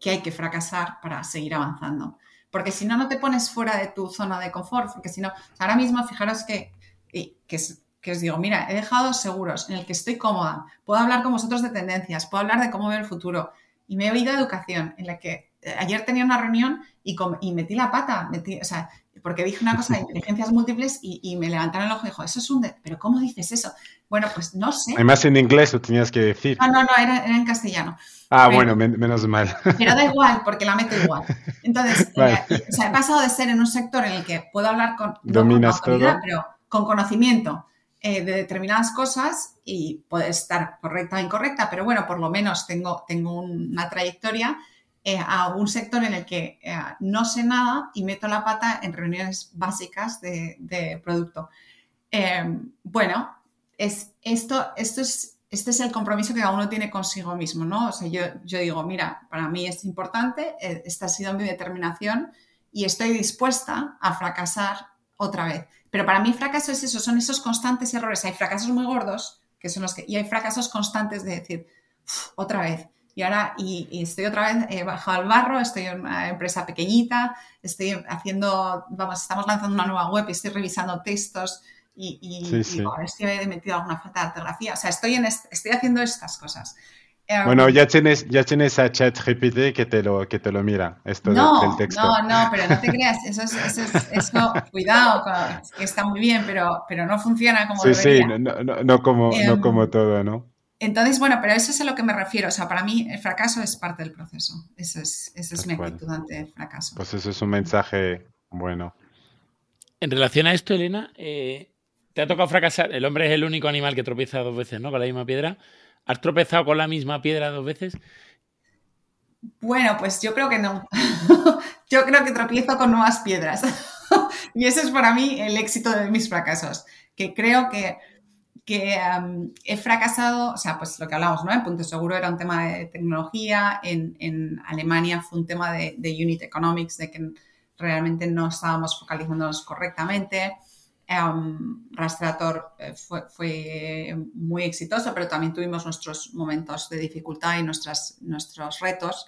que hay que fracasar para seguir avanzando. Porque si no, no te pones fuera de tu zona de confort. Porque si no, ahora mismo fijaros que, que, que, os digo, mira, he dejado seguros en el que estoy cómoda, puedo hablar con vosotros de tendencias, puedo hablar de cómo veo el futuro. Y me he oído educación, en la que eh, ayer tenía una reunión y, y metí la pata, metí, o sea, porque dije una cosa de inteligencias múltiples y, me levantaron el ojo y dijo, eso es un... Pero ¿cómo dices eso? Bueno, pues no sé. Además en inglés lo tenías que decir. No, no, no, era, en castellano. Ah, bueno, menos mal. Pero da igual, porque la meto igual. Entonces, eh, o sea, he pasado de ser en un sector en el que puedo hablar con... Dominas todo. Pero con conocimiento eh, de determinadas cosas y puede estar correcta o incorrecta, pero bueno, por lo menos tengo, tengo una trayectoria eh, a un sector en el que no sé nada y meto la pata en reuniones básicas de, producto. Bueno, es, esto, esto es, este es el compromiso que cada uno tiene consigo mismo, ¿no? O sea, yo, yo digo, mira, para mí es importante, eh, esta ha sido mi determinación y estoy dispuesta a fracasar otra vez. Pero para mí fracaso es eso, son esos constantes errores. Hay fracasos muy gordos, que son los que, y hay fracasos constantes de decir, otra vez, y ahora, y, estoy otra vez he bajado al barro, estoy en una empresa pequeñita, estoy haciendo, vamos, estamos lanzando una nueva web y estoy revisando textos y, y, sí, he metido alguna falta de ortografía. O sea, estoy, en estoy haciendo estas cosas. Em, bueno, ya tienes, ya tienes a ChatGPT que te lo, que te lo mira, esto no, del texto. No, no, pero no te creas, eso, es, eso, eso cuidado, que está muy bien, pero, pero no funciona como sí, debería. Sí, no, no, no como, no em, como todo, ¿no? Entonces, bueno, pero eso es a lo que me refiero. O sea, para mí el fracaso es parte del proceso. Esa es, esa es mi actitud ante el fracaso. Pues eso es un mensaje bueno. En relación a esto, Elena, eh, te ha tocado fracasar. El hombre es el único animal que tropieza dos veces, ¿no? Con la misma piedra. ¿Has tropezado con la misma piedra dos veces? Bueno, pues yo creo que no. yo creo que tropiezo con nuevas piedras. y ese es para mí el éxito de mis fracasos. Que creo que he fracasado, o sea, pues lo que hablamos, ¿no? En Punto Seguro era un tema de tecnología, en, Alemania fue un tema de, unit economics, de que realmente no estábamos focalizándonos correctamente. Rastrator eh, fue, muy exitoso, pero también tuvimos nuestros momentos de dificultad y nuestras, nuestros retos.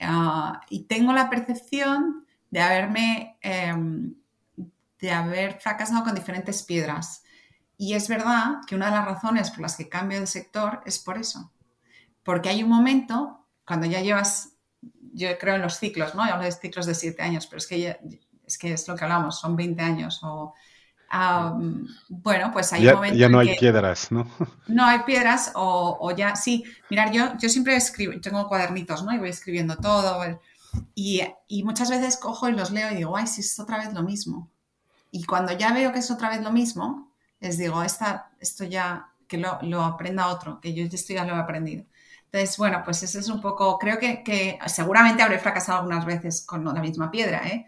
Ah, y tengo la percepción de haberme, em, de haber fracasado con diferentes piedras. Y es verdad que una de las razones por las que cambio de sector es por eso. Porque hay un momento, cuando ya llevas, yo creo en los ciclos, ¿no? Yo hablo de ciclos de siete años, pero es que, es, que es lo que hablamos, son 20 años o... bueno, pues hay ya, no hay piedras, ¿no? No hay piedras o, ya, sí. Mirar, yo, yo siempre escribo, tengo cuadernitos, ¿no? Y voy escribiendo todo. Y, y muchas veces cojo y los leo y digo, ay, si es otra vez lo mismo. Y cuando ya veo que es otra vez lo mismo, les digo, esta, esto ya, que lo, lo, aprenda otro, que yo esto ya lo he aprendido. Entonces, bueno, pues ese es un poco, creo que, que seguramente habré fracasado algunas veces con la misma piedra, ¿eh?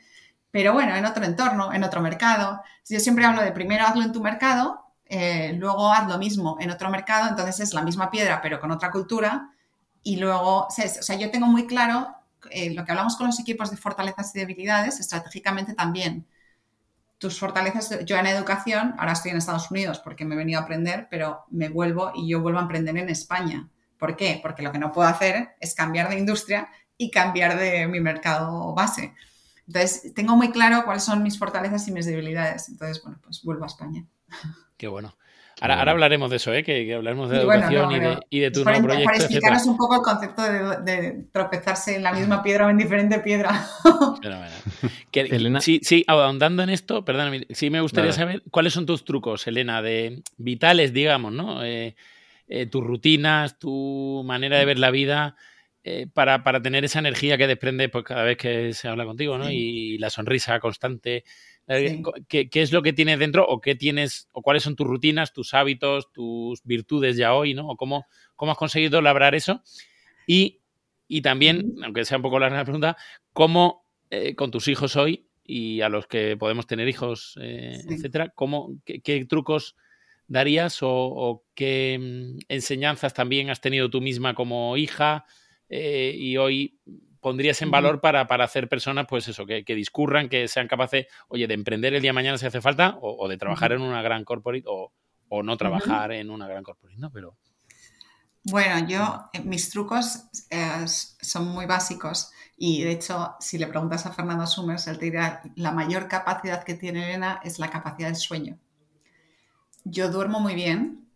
Pero bueno, en otro entorno, en otro mercado. Yo siempre hablo de primero hazlo en tu mercado, eh, luego haz lo mismo en otro mercado, entonces es la misma piedra, pero con otra cultura. Y luego, o sea, yo tengo muy claro eh, lo que hablamos con los equipos de fortalezas y debilidades, estratégicamente también tus fortalezas, yo en educación, ahora estoy en Estados Unidos porque me he venido a aprender, pero me vuelvo y yo vuelvo a emprender en España. ¿Por qué? Porque lo que no puedo hacer es cambiar de industria y cambiar de mi mercado base. Entonces, tengo muy claro cuáles son mis fortalezas y mis debilidades. Entonces, bueno, pues vuelvo a España. Qué bueno. Ahora, ahora hablaremos de eso, ¿eh? que, hablaremos de educación y, de, y, de, tu nuevo proyecto. Para explicaros un poco el concepto de, tropezarse en la misma piedra o en diferente piedra. Elena. Sí, sí, ahondando en esto, perdóname, sí me gustaría saber cuáles son tus trucos, Elena, de vitales, digamos, ¿no? Eh, eh, tus rutinas, tu manera de ver la vida. Eh, para, para, tener esa energía que desprende pues, cada vez que se habla contigo, ¿no? Y la sonrisa constante. Eh, ¿Qué, es lo que tienes dentro o qué tienes o cuáles son tus rutinas, tus hábitos, tus virtudes ya hoy, ¿no? O cómo, cómo has conseguido labrar eso. Y, también, aunque sea un poco larga la pregunta, cómo eh, con tus hijos hoy y a los que podemos tener hijos, etcétera, cómo, qué, trucos darías o, qué mm, enseñanzas también has tenido tú misma como hija? Eh, y hoy pondrías en valor para, hacer personas, pues eso, que, discurran, que sean capaces, oye, de emprender el día de mañana si hace falta, o, de trabajar en una gran corporate, o, no trabajar en una gran corporate, ¿no? Pero... Bueno, yo, eh, mis trucos eh, son muy básicos y de hecho, si le preguntas a Fernando Summers, él te dirá, la mayor capacidad que tiene Elena es la capacidad del sueño. Yo duermo muy bien,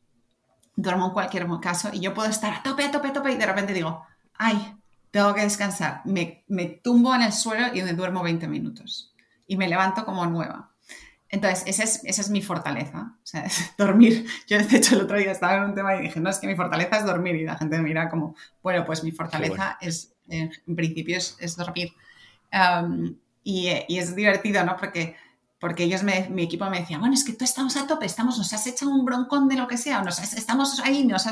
duermo en cualquier caso y yo puedo estar a tope, a tope, a tope y de repente digo, ay, tengo que descansar. Me, tumbo en el suelo y me duermo 20 minutos. Y me levanto como nueva. Entonces, esa es, esa es mi fortaleza, o sea, dormir. Yo, de hecho, el otro día estaba en un tema y dije, no, es que mi fortaleza es dormir. Y la gente me mira como, bueno, pues mi fortaleza es, en principio, es, dormir. y, y, es divertido, ¿no? Porque, porque ellos, me, mi equipo me decía, bueno, es que tú estamos a tope, estamos, nos has hecho un broncón de lo que sea, nos estamos ahí, nos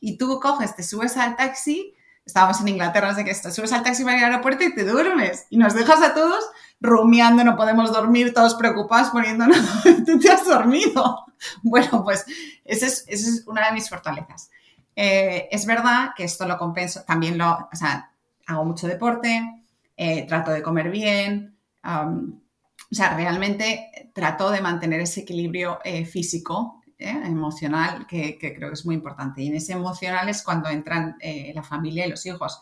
y tú coges, te subes al taxi estábamos en Inglaterra, sé que esto, subes al taxi para ir al aeropuerto y te duermes. Y nos dejas a todos rumiando, no podemos dormir, todos preocupados poniéndonos, tú te has dormido. Bueno, pues esa es, una de mis fortalezas. Eh, es verdad que esto lo compenso, también lo, o sea, hago mucho deporte, eh, trato de comer bien, o sea, realmente trato de mantener ese equilibrio eh, físico ¿eh? emocional que, creo que es muy importante. Y en ese emocional es cuando entran eh, la familia y los hijos.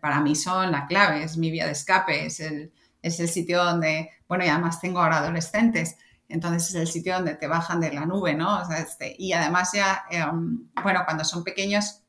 Para mí son la clave, es mi vía de escape, es el, es el sitio donde, bueno, y además tengo ahora adolescentes, entonces es el sitio donde te bajan de la nube, ¿no? este, y además ya, em, bueno, cuando son pequeños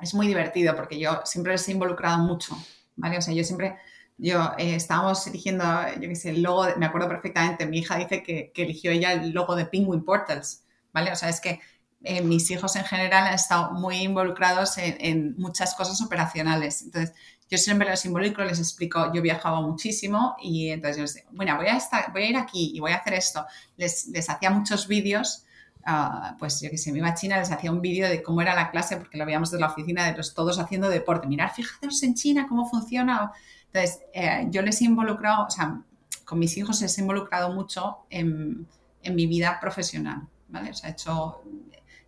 es muy divertido porque yo siempre les he involucrado mucho, ¿vale? O sea, yo siempre, yo eh, estábamos eligiendo, yo qué sé, el logo, me acuerdo perfectamente, mi hija dice que, que eligió ella el logo de Penguin Portals, ¿vale? O sea, es que eh, mis hijos en general han estado muy involucrados en, muchas cosas operacionales. Entonces, yo siempre los involucro, les explico, yo viajaba muchísimo y entonces yo les digo, bueno, voy a, estar, voy a ir aquí y voy a hacer esto. Les, les hacía muchos vídeos, ah, pues yo que sé, me iba a China, les hacía un vídeo de cómo era la clase, porque lo veíamos desde la oficina de los todos haciendo deporte. Mirar, fijaros en China cómo funciona. Entonces, eh, yo les he involucrado, o sea, con mis hijos les he involucrado mucho en, en mi vida profesional. ¿Vale? hecho,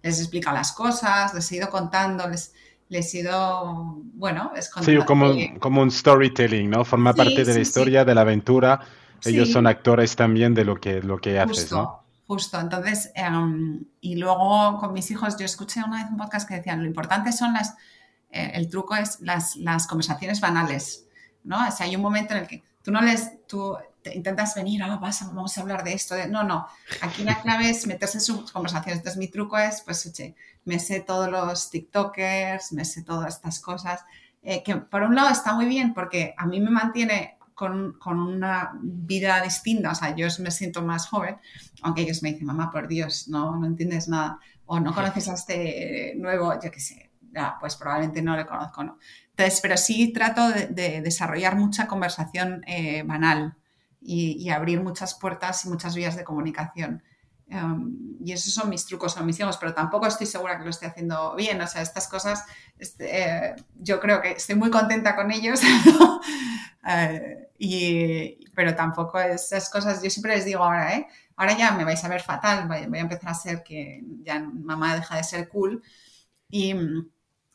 les he explicado las cosas, les he ido contando, les, les he ido, bueno, es Sí, como, como un storytelling, ¿no? Forma parte de la historia, de la aventura. Ellos son actores también de lo que, lo que haces, ¿no? Justo, entonces, em, y luego con mis hijos, yo escuché una vez un podcast que decían, lo importante son las, eh, el truco es las, las conversaciones banales, ¿no? O sea, hay un momento en el que tú no les, tú intentas venir, ah, vamos a hablar de esto. No, no. Aquí la clave es meterse en sus conversaciones. Entonces, mi truco es, pues, oye, me sé todos los TikTokers, me sé todas estas cosas. Eh, que por un lado está muy bien porque a mí me mantiene con, con, una vida distinta. O sea, yo me siento más joven, aunque ellos me dicen, mamá, por Dios, no, no entiendes nada. O no conoces a este nuevo, yo qué sé. Ya, pues probablemente no le conozco, ¿no? Entonces, pero sí trato de, desarrollar mucha conversación eh, banal, y, abrir muchas puertas y muchas vías de comunicación. Em, y esos son mis trucos o mis hijos, pero tampoco estoy segura que lo esté haciendo bien. O sea, estas cosas, este, eh, yo creo que estoy muy contenta con ellos, eh, y, pero tampoco esas cosas, yo siempre les digo ahora, ¿eh? ahora ya me vais a ver fatal, voy, a empezar a ser que ya mamá deja de ser cool, y,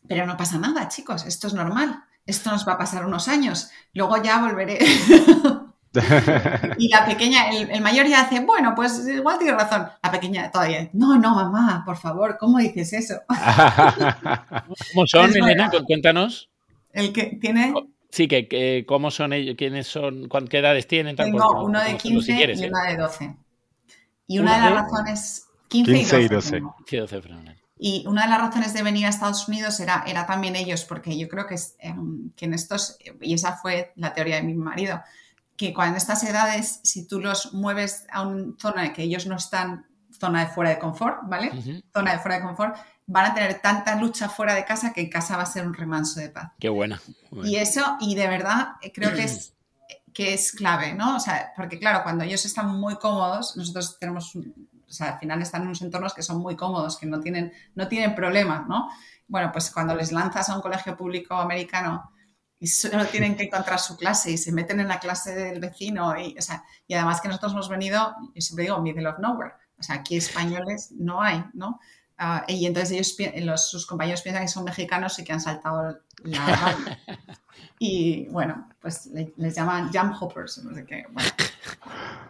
pero no pasa nada, chicos, esto es normal, esto nos va a pasar unos años, luego ya volveré. Y la pequeña, el, mayor ya hace, bueno, pues igual tiene razón. La pequeña todavía, no, no, mamá, por favor, ¿cómo dices eso? ¿Cómo son, Elena? Cuéntanos. El que tiene... Sí, que, cómo son ellos, quiénes son, qué edades tienen. Tengo uno de 15 y ¿eh? una de 12. Y una, de las razones... 15, y 12. Y una de las razones de venir a Estados Unidos era, era también ellos, porque yo creo que, es, em, que en estos, y esa fue la teoría de mi marido, que cuando estas edades, si tú los mueves a una zona que ellos no están, zona de fuera de confort, ¿vale? Zona de fuera de confort, van a tener tanta lucha fuera de casa que en casa va a ser un remanso de paz. Qué buena. Y eso, y de verdad, creo que es, que es clave, ¿no? O sea, porque claro, cuando ellos están muy cómodos, nosotros tenemos, o sea, al final están en unos entornos que son muy cómodos, que no tienen, no tienen problemas, ¿no? Bueno, pues cuando les lanzas a un colegio público americano y solo tienen que encontrar su clase y se meten en la clase del vecino y, o sea, y además que nosotros hemos venido, yo siempre digo, middle of nowhere, o sea, aquí españoles no hay, ¿no? Ah, y entonces ellos, sus compañeros piensan que son mexicanos y que han saltado la Y bueno, pues les llaman jump hoppers, no sé qué.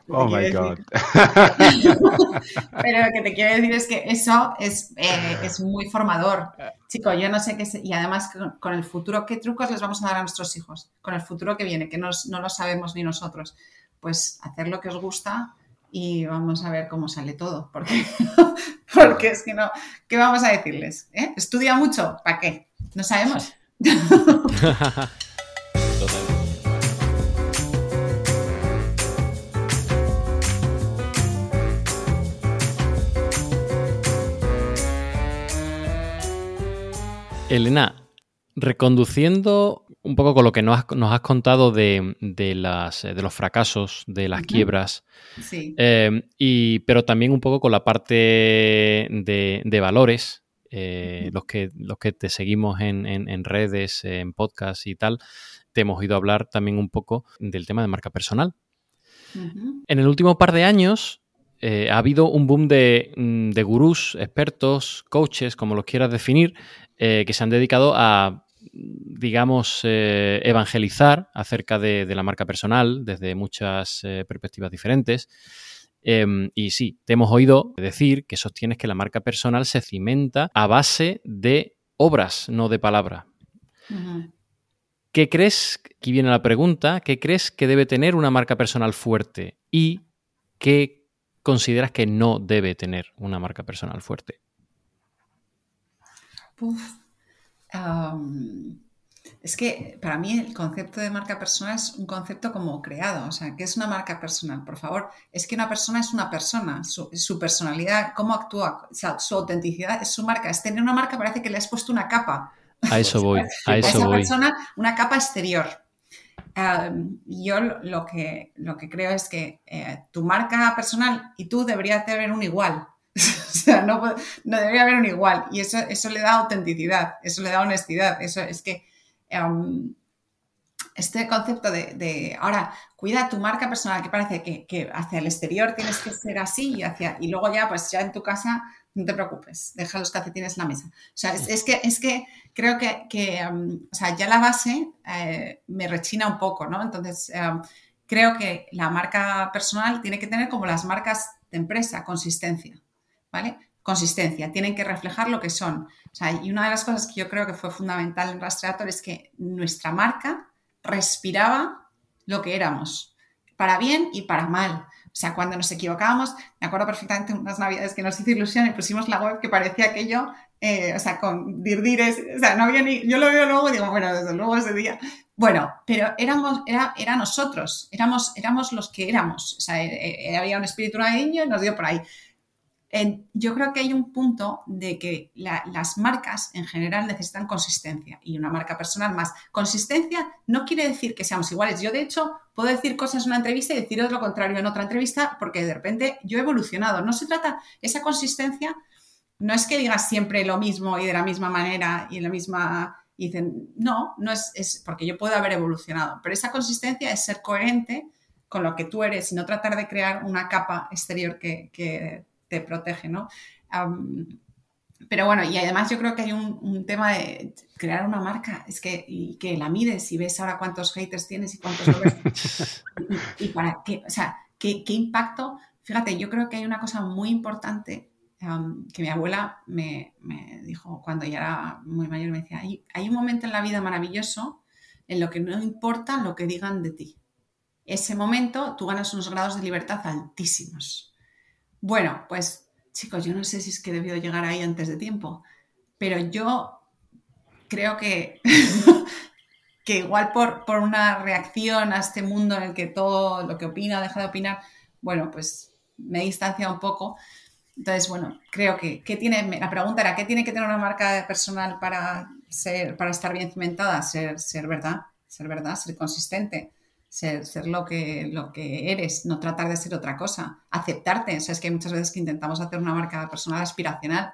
Oh my God. Pero lo que te quiero decir es que eso es, eh, es muy formador. Chico, yo no sé qué. y además, con, el futuro, ¿qué trucos les vamos a dar a nuestros hijos? Con el futuro que viene, que no lo sabemos ni nosotros. Pues hacer lo que os gusta y vamos a ver cómo sale todo, porque, porque es que no, ¿qué vamos a decirles? ¿Eh? ¿Estudia mucho? ¿Para qué? No sabemos. Elena, reconduciendo un poco con lo que nos has, contado de, las, de, los fracasos, de las quiebras, eh, y, pero también un poco con la parte de, valores, eh, los, que, los que te seguimos en, redes, en podcasts y tal, te hemos oído hablar también un poco del tema de marca personal. En el último par de años eh, ha habido un boom de, mm, de, gurús, expertos, coaches, como los quieras definir, que se han dedicado a digamos, eh, evangelizar acerca de, la marca personal desde muchas eh, perspectivas diferentes. Em, y sí, te hemos oído decir que sostienes que la marca personal se cimenta a base de obras, no de palabra. ¿Qué crees, aquí viene la pregunta, qué crees que debe tener una marca personal fuerte y qué consideras que no debe tener una marca personal fuerte? Es que para mí el concepto de marca personal es un concepto como creado. O sea, ¿qué es una marca personal? Por favor, es que una persona es una persona, su, personalidad, cómo actúa, su autenticidad es su marca. Es tener una marca parece que le has puesto una capa. A eso voy, a eso esa persona una capa exterior. yo lo que, lo que creo es que eh, tu marca personal y tú deberías tener un igual. Sea, no, no, debería haber un igual. Y eso, eso le da autenticidad, eso le da honestidad. Eso es que em, este concepto de, ahora, cuida tu marca personal, que parece que, hacia el exterior tienes que ser así y, hacia, y luego ya, pues ya en tu casa, no te preocupes, deja los calcetines en la mesa. O sea, es, que, es que creo que, em, o sea, ya la base eh, me rechina un poco, ¿no? Entonces, em, creo que la marca personal tiene que tener como las marcas de empresa, consistencia. Consistencia, tienen que reflejar lo que son. y una de las cosas que yo creo que fue fundamental en Rastreator es que nuestra marca respiraba lo que éramos, para bien y para mal. O sea, cuando nos equivocábamos, me acuerdo perfectamente unas navidades que nos hizo ilusión y pusimos la web que parecía aquello, eh, o sea, con dirdires, o sea, no había ni, yo lo veo luego y digo, bueno, desde luego ese día. Bueno, pero éramos, era, era nosotros, éramos, éramos los que éramos. O sea, eh, eh, había un espíritu navideño y nos dio por ahí yo creo que hay un punto de que las marcas en general necesitan consistencia y una marca personal más. Consistencia no quiere decir que seamos iguales. Yo, de hecho, puedo decir cosas en una entrevista y deciros lo contrario en otra entrevista porque de repente yo he evolucionado. No se trata, esa consistencia no es que digas siempre lo mismo y de la misma manera y en la misma... Y dicen, no, no es, es porque yo puedo haber evolucionado, pero esa consistencia es ser coherente con lo que tú eres y no tratar de crear una capa exterior que, que te protege, ¿no? pero bueno, y además yo creo que hay un, tema de crear una marca, es que, y que la mides y ves ahora cuántos haters tienes y cuántos y, para qué, o sea, qué, impacto. Fíjate, yo creo que hay una cosa muy importante que mi abuela me, dijo cuando ya era muy mayor, me decía, hay, hay un momento en la vida maravilloso en lo que no importa lo que digan de ti. Ese momento tú ganas unos grados de libertad altísimos. Bueno, pues chicos, yo no sé si es que he llegar ahí antes de tiempo, pero yo creo que, que igual por, por una reacción a este mundo en el que todo lo que opina deja de opinar, bueno, pues me he distanciado un poco. Entonces, bueno, creo que tiene, la pregunta era, ¿qué tiene que tener una marca personal para, ser, para estar bien cimentada? Ser, ser verdad, ser verdad, ser consistente, ser, ser, lo, que, lo que eres, no tratar de ser otra cosa, aceptarte. O sea, es que hay muchas veces que intentamos hacer una marca personal aspiracional.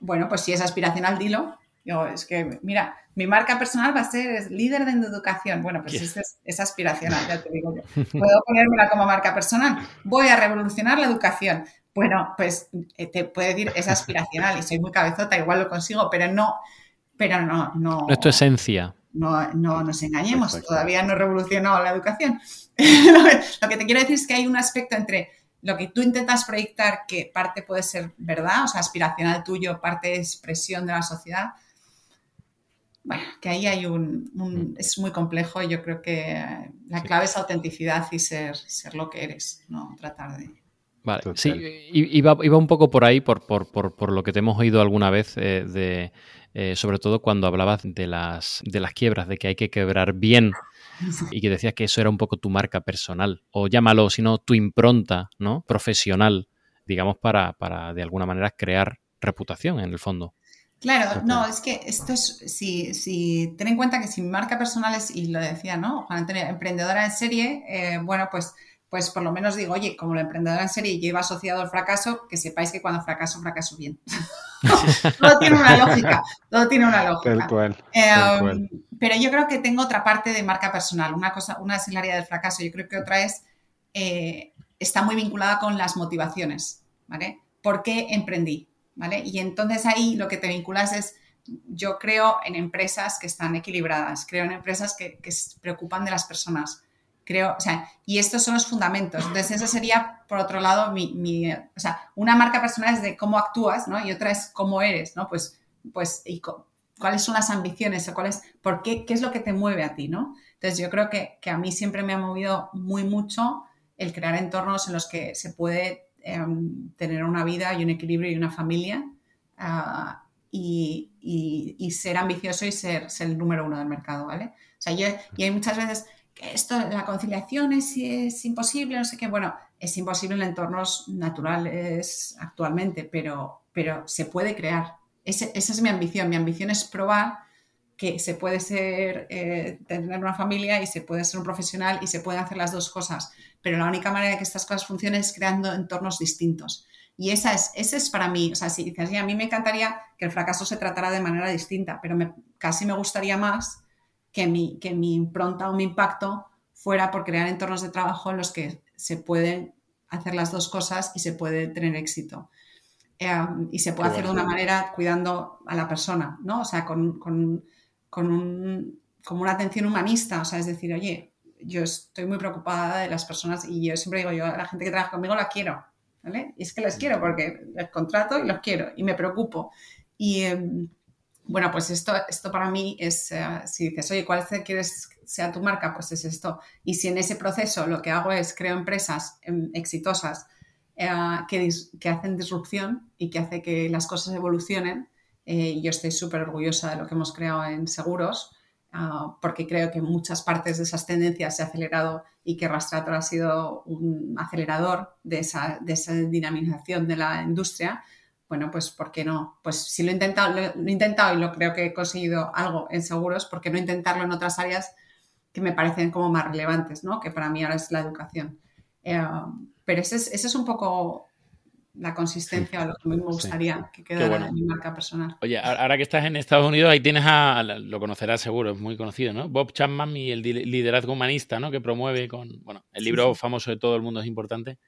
Bueno, pues si es aspiracional, dilo. Yo, es que, mira, mi marca personal va a ser líder de educación. Bueno, pues es, es, aspiracional, ya te digo yo. Puedo ponérmela como marca personal. Voy a revolucionar la educación. Bueno, pues eh, te puede decir, es aspiracional y soy muy cabezota, igual lo consigo, pero no, pero no, no. No es tu esencia. No, no nos engañemos, todavía no he revolucionado la educación. lo que te quiero decir es que hay un aspecto entre lo que tú intentas proyectar, que parte puede ser verdad, o sea, aspiracional tuyo, parte expresión de la sociedad. Bueno, que ahí hay un, mm. es muy complejo y yo creo que la clave es autenticidad y ser, ser lo que eres, no tratar de Vale, sí, iba, iba, un poco por ahí, por, por, por, por, lo que te hemos oído alguna vez, eh, de, eh, sobre todo cuando hablabas de las, de las quiebras, de que hay que quebrar bien y que decías que eso era un poco tu marca personal, o llámalo, sino tu impronta ¿no? profesional, digamos, para, para de alguna manera crear reputación en el fondo. Claro, no, es que esto es, si, si ten en cuenta que si mi marca personal es, y lo decía, ¿no? Juan Antonio, emprendedora en serie, eh, bueno, pues pues por lo menos digo, oye, como la emprendedora en serie lleva asociado el fracaso, que sepáis que cuando fracaso, fracaso bien. todo tiene una lógica, todo tiene una lógica. Em, pero yo creo que tengo otra parte de marca personal, una cosa, una es el área del fracaso, yo creo que otra es, eh, está muy vinculada con las motivaciones, ¿vale? ¿Por qué emprendí? ¿Vale? Y entonces ahí lo que te vinculas es, yo creo en empresas que están equilibradas, creo en empresas que, que se preocupan de las personas, creo, o sea, y estos son los fundamentos. Entonces, eso sería, por otro lado, mi, o sea, una marca personal es de cómo actúas, ¿no? Y otra es cómo eres, ¿no? Pues, pues, y cuáles son las ambiciones o cuáles, por qué, qué es lo que te mueve a ti, ¿no? Entonces, yo creo que, a mí siempre me ha movido muy mucho el crear entornos en los que se puede em, tener una vida y un equilibrio y una familia ah, y, y, ser ambicioso y ser, ser, el número uno del mercado, ¿vale? O sea, yo, y hay muchas veces esto, la conciliación es, es imposible, no sé qué. Bueno, es imposible en entornos naturales actualmente, pero, pero se puede crear. esa es mi ambición. Mi ambición es probar que se puede ser, eh, tener una familia y se puede ser un profesional y se pueden hacer las dos cosas. Pero la única manera de que estas cosas funcionen es creando entornos distintos. Y esa es, ese es para mí, o sea, si dices, a mí me encantaría que el fracaso se tratara de manera distinta, pero me, casi me gustaría más que mi, que mi impronta o mi impacto fuera por crear entornos de trabajo en los que se pueden hacer las dos cosas y se puede tener éxito. Em, y se puede hacer de una manera cuidando a la persona, ¿no? O sea, con, con, con un, como una atención humanista, o sea, es decir, oye, yo estoy muy preocupada de las personas y yo siempre digo, yo a la gente que trabaja conmigo la quiero, ¿vale? Y es que les quiero porque les contrato y los quiero y me preocupo. Y, em, bueno, pues esto, esto para mí es, eh, si dices, oye, ¿cuál quieres sea tu marca? Pues es esto. Y si en ese proceso lo que hago es creo empresas em, exitosas eh, que, hacen disrupción y que hace que las cosas evolucionen, eh, yo estoy súper orgullosa de lo que hemos creado en seguros, ah, porque creo que muchas partes de esas tendencias se ha acelerado y que Rastrator ha sido un acelerador de esa dinamización de la industria bueno, pues ¿por qué no? Pues si lo he intentado, lo, he intentado y lo creo que he conseguido algo en seguros, ¿por qué no intentarlo en otras áreas que me parecen como más relevantes, ¿no? Que para mí ahora es la educación. Eh, pero esa es, es un poco la consistencia o lo que a mí me gustaría que quedara en mi marca personal. Oye, ahora que estás en Estados Unidos, ahí tienes a, lo conocerás seguro, es muy conocido, ¿no? Bob Chapman y el liderazgo humanista, ¿no? Que promueve con, bueno, el libro famoso de todo el mundo es importante.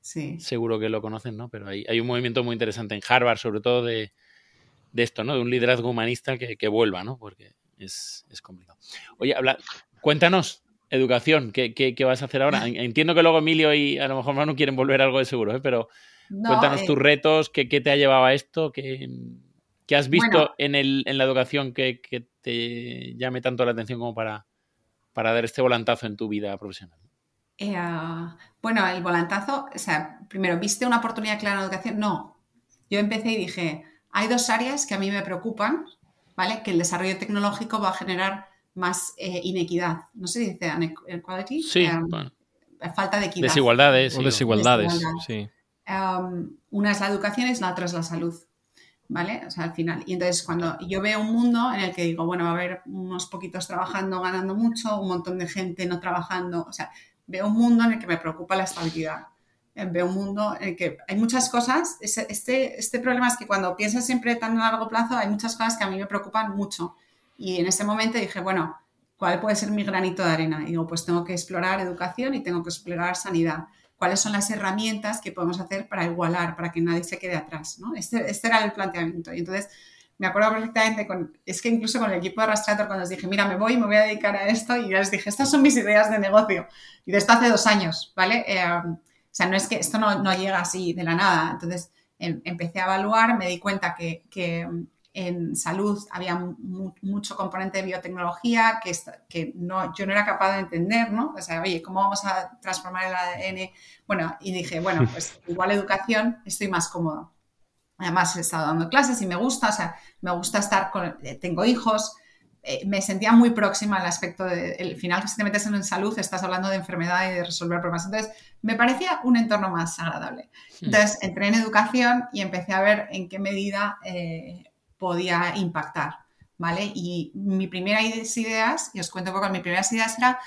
Seguro que lo conocen, ¿no? Pero hay, hay un movimiento muy interesante en Harvard, sobre todo de, esto, ¿no? De un liderazgo humanista que, vuelva, ¿no? Porque es, complicado. Oye, habla, cuéntanos, educación, ¿qué, ¿qué, vas a hacer ahora? Entiendo que luego Emilio y a lo mejor no quieren volver algo de seguro, ¿eh? Pero cuéntanos tus eh, retos, ¿qué, te ha llevado a esto? ¿Qué, ¿Qué has visto en, el, en, la educación que, te llame tanto la atención como para, para dar este volantazo en tu vida profesional? Eh, bueno, el volantazo, o sea, primero, ¿viste una oportunidad clara en la educación? No. Yo empecé y dije, hay dos áreas que a mí me preocupan, ¿vale? Que el desarrollo tecnológico va a generar más eh, inequidad. No sé si dice inequality. Sí, em, Falta de equidad. Desigualdades. O desigualdades, sí. Em, una es la educación y la otra es la salud. ¿Vale? O sea, al final. Y entonces, cuando yo veo un mundo en el que digo, bueno, va a haber unos poquitos trabajando, ganando mucho, un montón de gente no trabajando, o sea, veo un mundo en el que me preocupa la estabilidad. Eh, veo un mundo en el que hay muchas cosas. Este, este problema es que cuando piensas siempre tan a largo plazo, hay muchas cosas que a mí me preocupan mucho. Y en ese momento dije, bueno, ¿cuál puede ser mi granito de arena? Y digo, pues tengo que explorar educación y tengo que explorar sanidad cuáles son las herramientas que podemos hacer para igualar, para que nadie se quede atrás. ¿no? Este, este era el planteamiento. Y entonces me acuerdo perfectamente, con, es que incluso con el equipo de Rastrator, cuando les dije, mira, me voy, me voy a dedicar a esto, y ya les dije, estas son mis ideas de negocio. Y de esto hace dos años, ¿vale? Eh, o sea, no es que esto no, no llega así de la nada. Entonces em, empecé a evaluar, me di cuenta que, que en salud había mucho componente de biotecnología que, que no, yo no era capaz de entender, ¿no? O sea, oye, ¿cómo vamos a transformar el ADN? Bueno, y dije, bueno, pues igual educación estoy más cómodo. Además, he estado dando clases y me gusta, o sea, me gusta estar con, eh, tengo hijos, eh, me sentía muy próxima al aspecto del final, si te metes en salud, estás hablando de enfermedad y de resolver problemas. Entonces, me parecía un entorno más agradable. Hmm. Entonces, entré en educación y empecé a ver en qué medida eh, podía impactar, ¿vale? Y mi primeras ideas, y os cuento un poco, mi primeras ideas era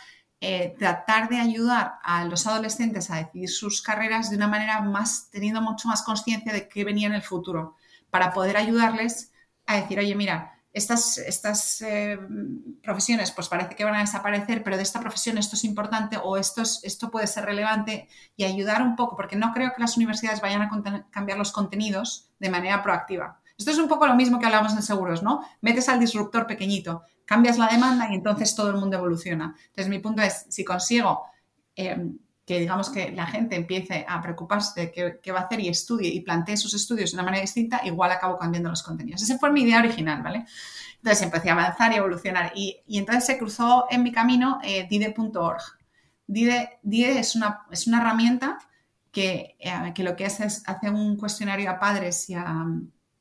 eh, tratar de ayudar a los adolescentes a decidir sus carreras de una manera más, teniendo mucho más conciencia de qué venía en el futuro, para poder ayudarles a decir, oye, mira, estas, estas eh, profesiones pues parece que van a desaparecer, pero de esta profesión esto es importante o esto, esto puede ser relevante y ayudar un poco, porque no creo que las universidades vayan a cambiar los contenidos de manera proactiva. Esto es un poco lo mismo que hablamos en seguros, ¿no? Metes al disruptor pequeñito, cambias la demanda y entonces todo el mundo evoluciona. Entonces, mi punto es, si consigo eh, que, digamos, que la gente empiece a preocuparse de qué, va a hacer y estudie y plantee sus estudios de una manera distinta, igual acabo cambiando los contenidos. Esa fue mi idea original, ¿vale? Entonces, empecé a avanzar y evolucionar. Y, entonces se cruzó en mi camino eh, dide.org. Dide, es, una, es una herramienta que, eh, que, lo que hace es hacer un cuestionario a padres y a,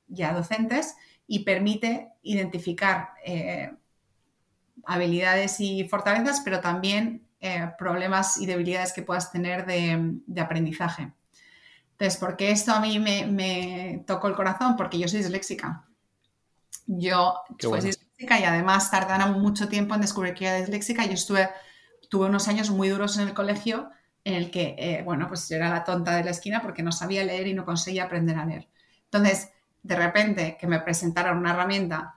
ya docentes y permite identificar eh, habilidades y fortalezas, pero también eh, problemas y debilidades que puedas tener de, aprendizaje. Entonces, ¿por qué esto a mí me, tocó el corazón? Porque yo soy disléxica. Yo soy disléxica y además tardaron mucho tiempo en descubrir que era disléxica. Yo estuve, tuve unos años muy duros en el colegio en el que, eh, bueno, pues yo era la tonta de la esquina porque no sabía leer y no conseguía aprender a leer. Entonces, de repente que me presentaron una herramienta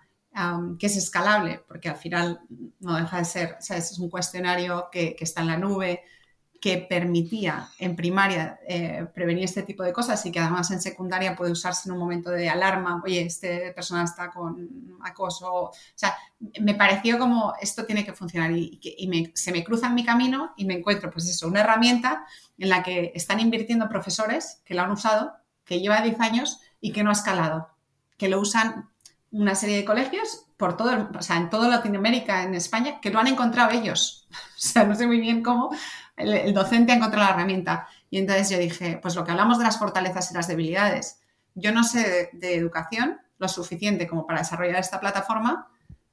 que es escalable, porque al final no deja de ser, es un cuestionario que, está en la nube, que permitía en primaria eh, prevenir este tipo de cosas y que además en secundaria puede usarse en un momento de alarma, oye, este persona está con acoso. O sea, me pareció como esto tiene que funcionar y, se me cruza en mi camino y me encuentro, pues eso, una herramienta en la que están invirtiendo profesores que la han usado, que lleva 10 años y que no ha escalado, que lo usan una serie de colegios por todo, o sea, en toda Latinoamérica, en España, que lo han encontrado ellos. O sea, no sé muy bien cómo el, docente ha encontrado la herramienta. Y entonces yo dije, pues lo que hablamos de las fortalezas y las debilidades, yo no sé de educación lo suficiente como para desarrollar esta plataforma,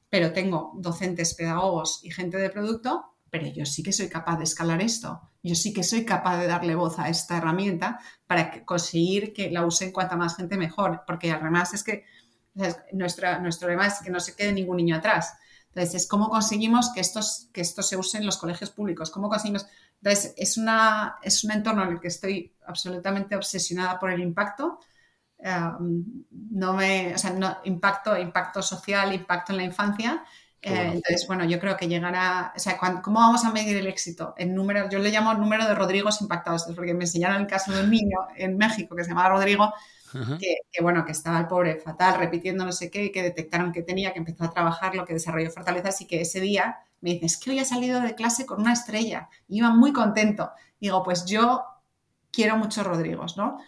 pero tengo docentes, pedagogos y gente de producto, pero yo sí que soy capaz de escalar esto yo sí que soy capaz de darle voz a esta herramienta para conseguir que la usen cuanta más gente mejor, porque además es que nuestro, nuestro lema es que no se quede ningún niño atrás. Entonces, es cómo conseguimos que, estos, que esto se use en los colegios públicos, cómo conseguimos... Entonces, es, una, es un entorno en el que estoy absolutamente obsesionada por el impacto. no me, o sea, no, impacto, impacto social, impacto en la infancia eh, entonces, bueno, yo creo que llegará, o sea, ¿cómo vamos a medir el éxito? En número, yo le llamo número de Rodrigos impactados, porque me enseñaron el caso de un niño en México que se llamaba Rodrigo, que, bueno, que estaba el pobre fatal, repitiendo no sé qué, que detectaron que tenía, que empezó a trabajar lo que desarrolló fortalezas y que ese día me dice, es que hoy ha salido de clase con una estrella, iba muy contento. Digo, pues yo quiero muchos Rodrigos, ¿no?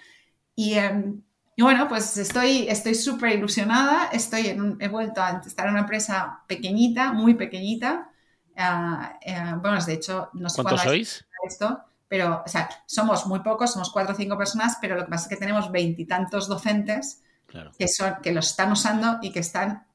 Y em, y bueno, pues estoy estoy súper ilusionada. Estoy en he vuelto a estar en una empresa pequeñita, muy pequeñita. Ah, eh, bueno, de hecho, no sé ¿Cuántos sois? Esto, pero, o sea, somos muy pocos, somos cuatro o cinco personas, pero lo que pasa es que tenemos veintitantos docentes que, son, que los están usando y que están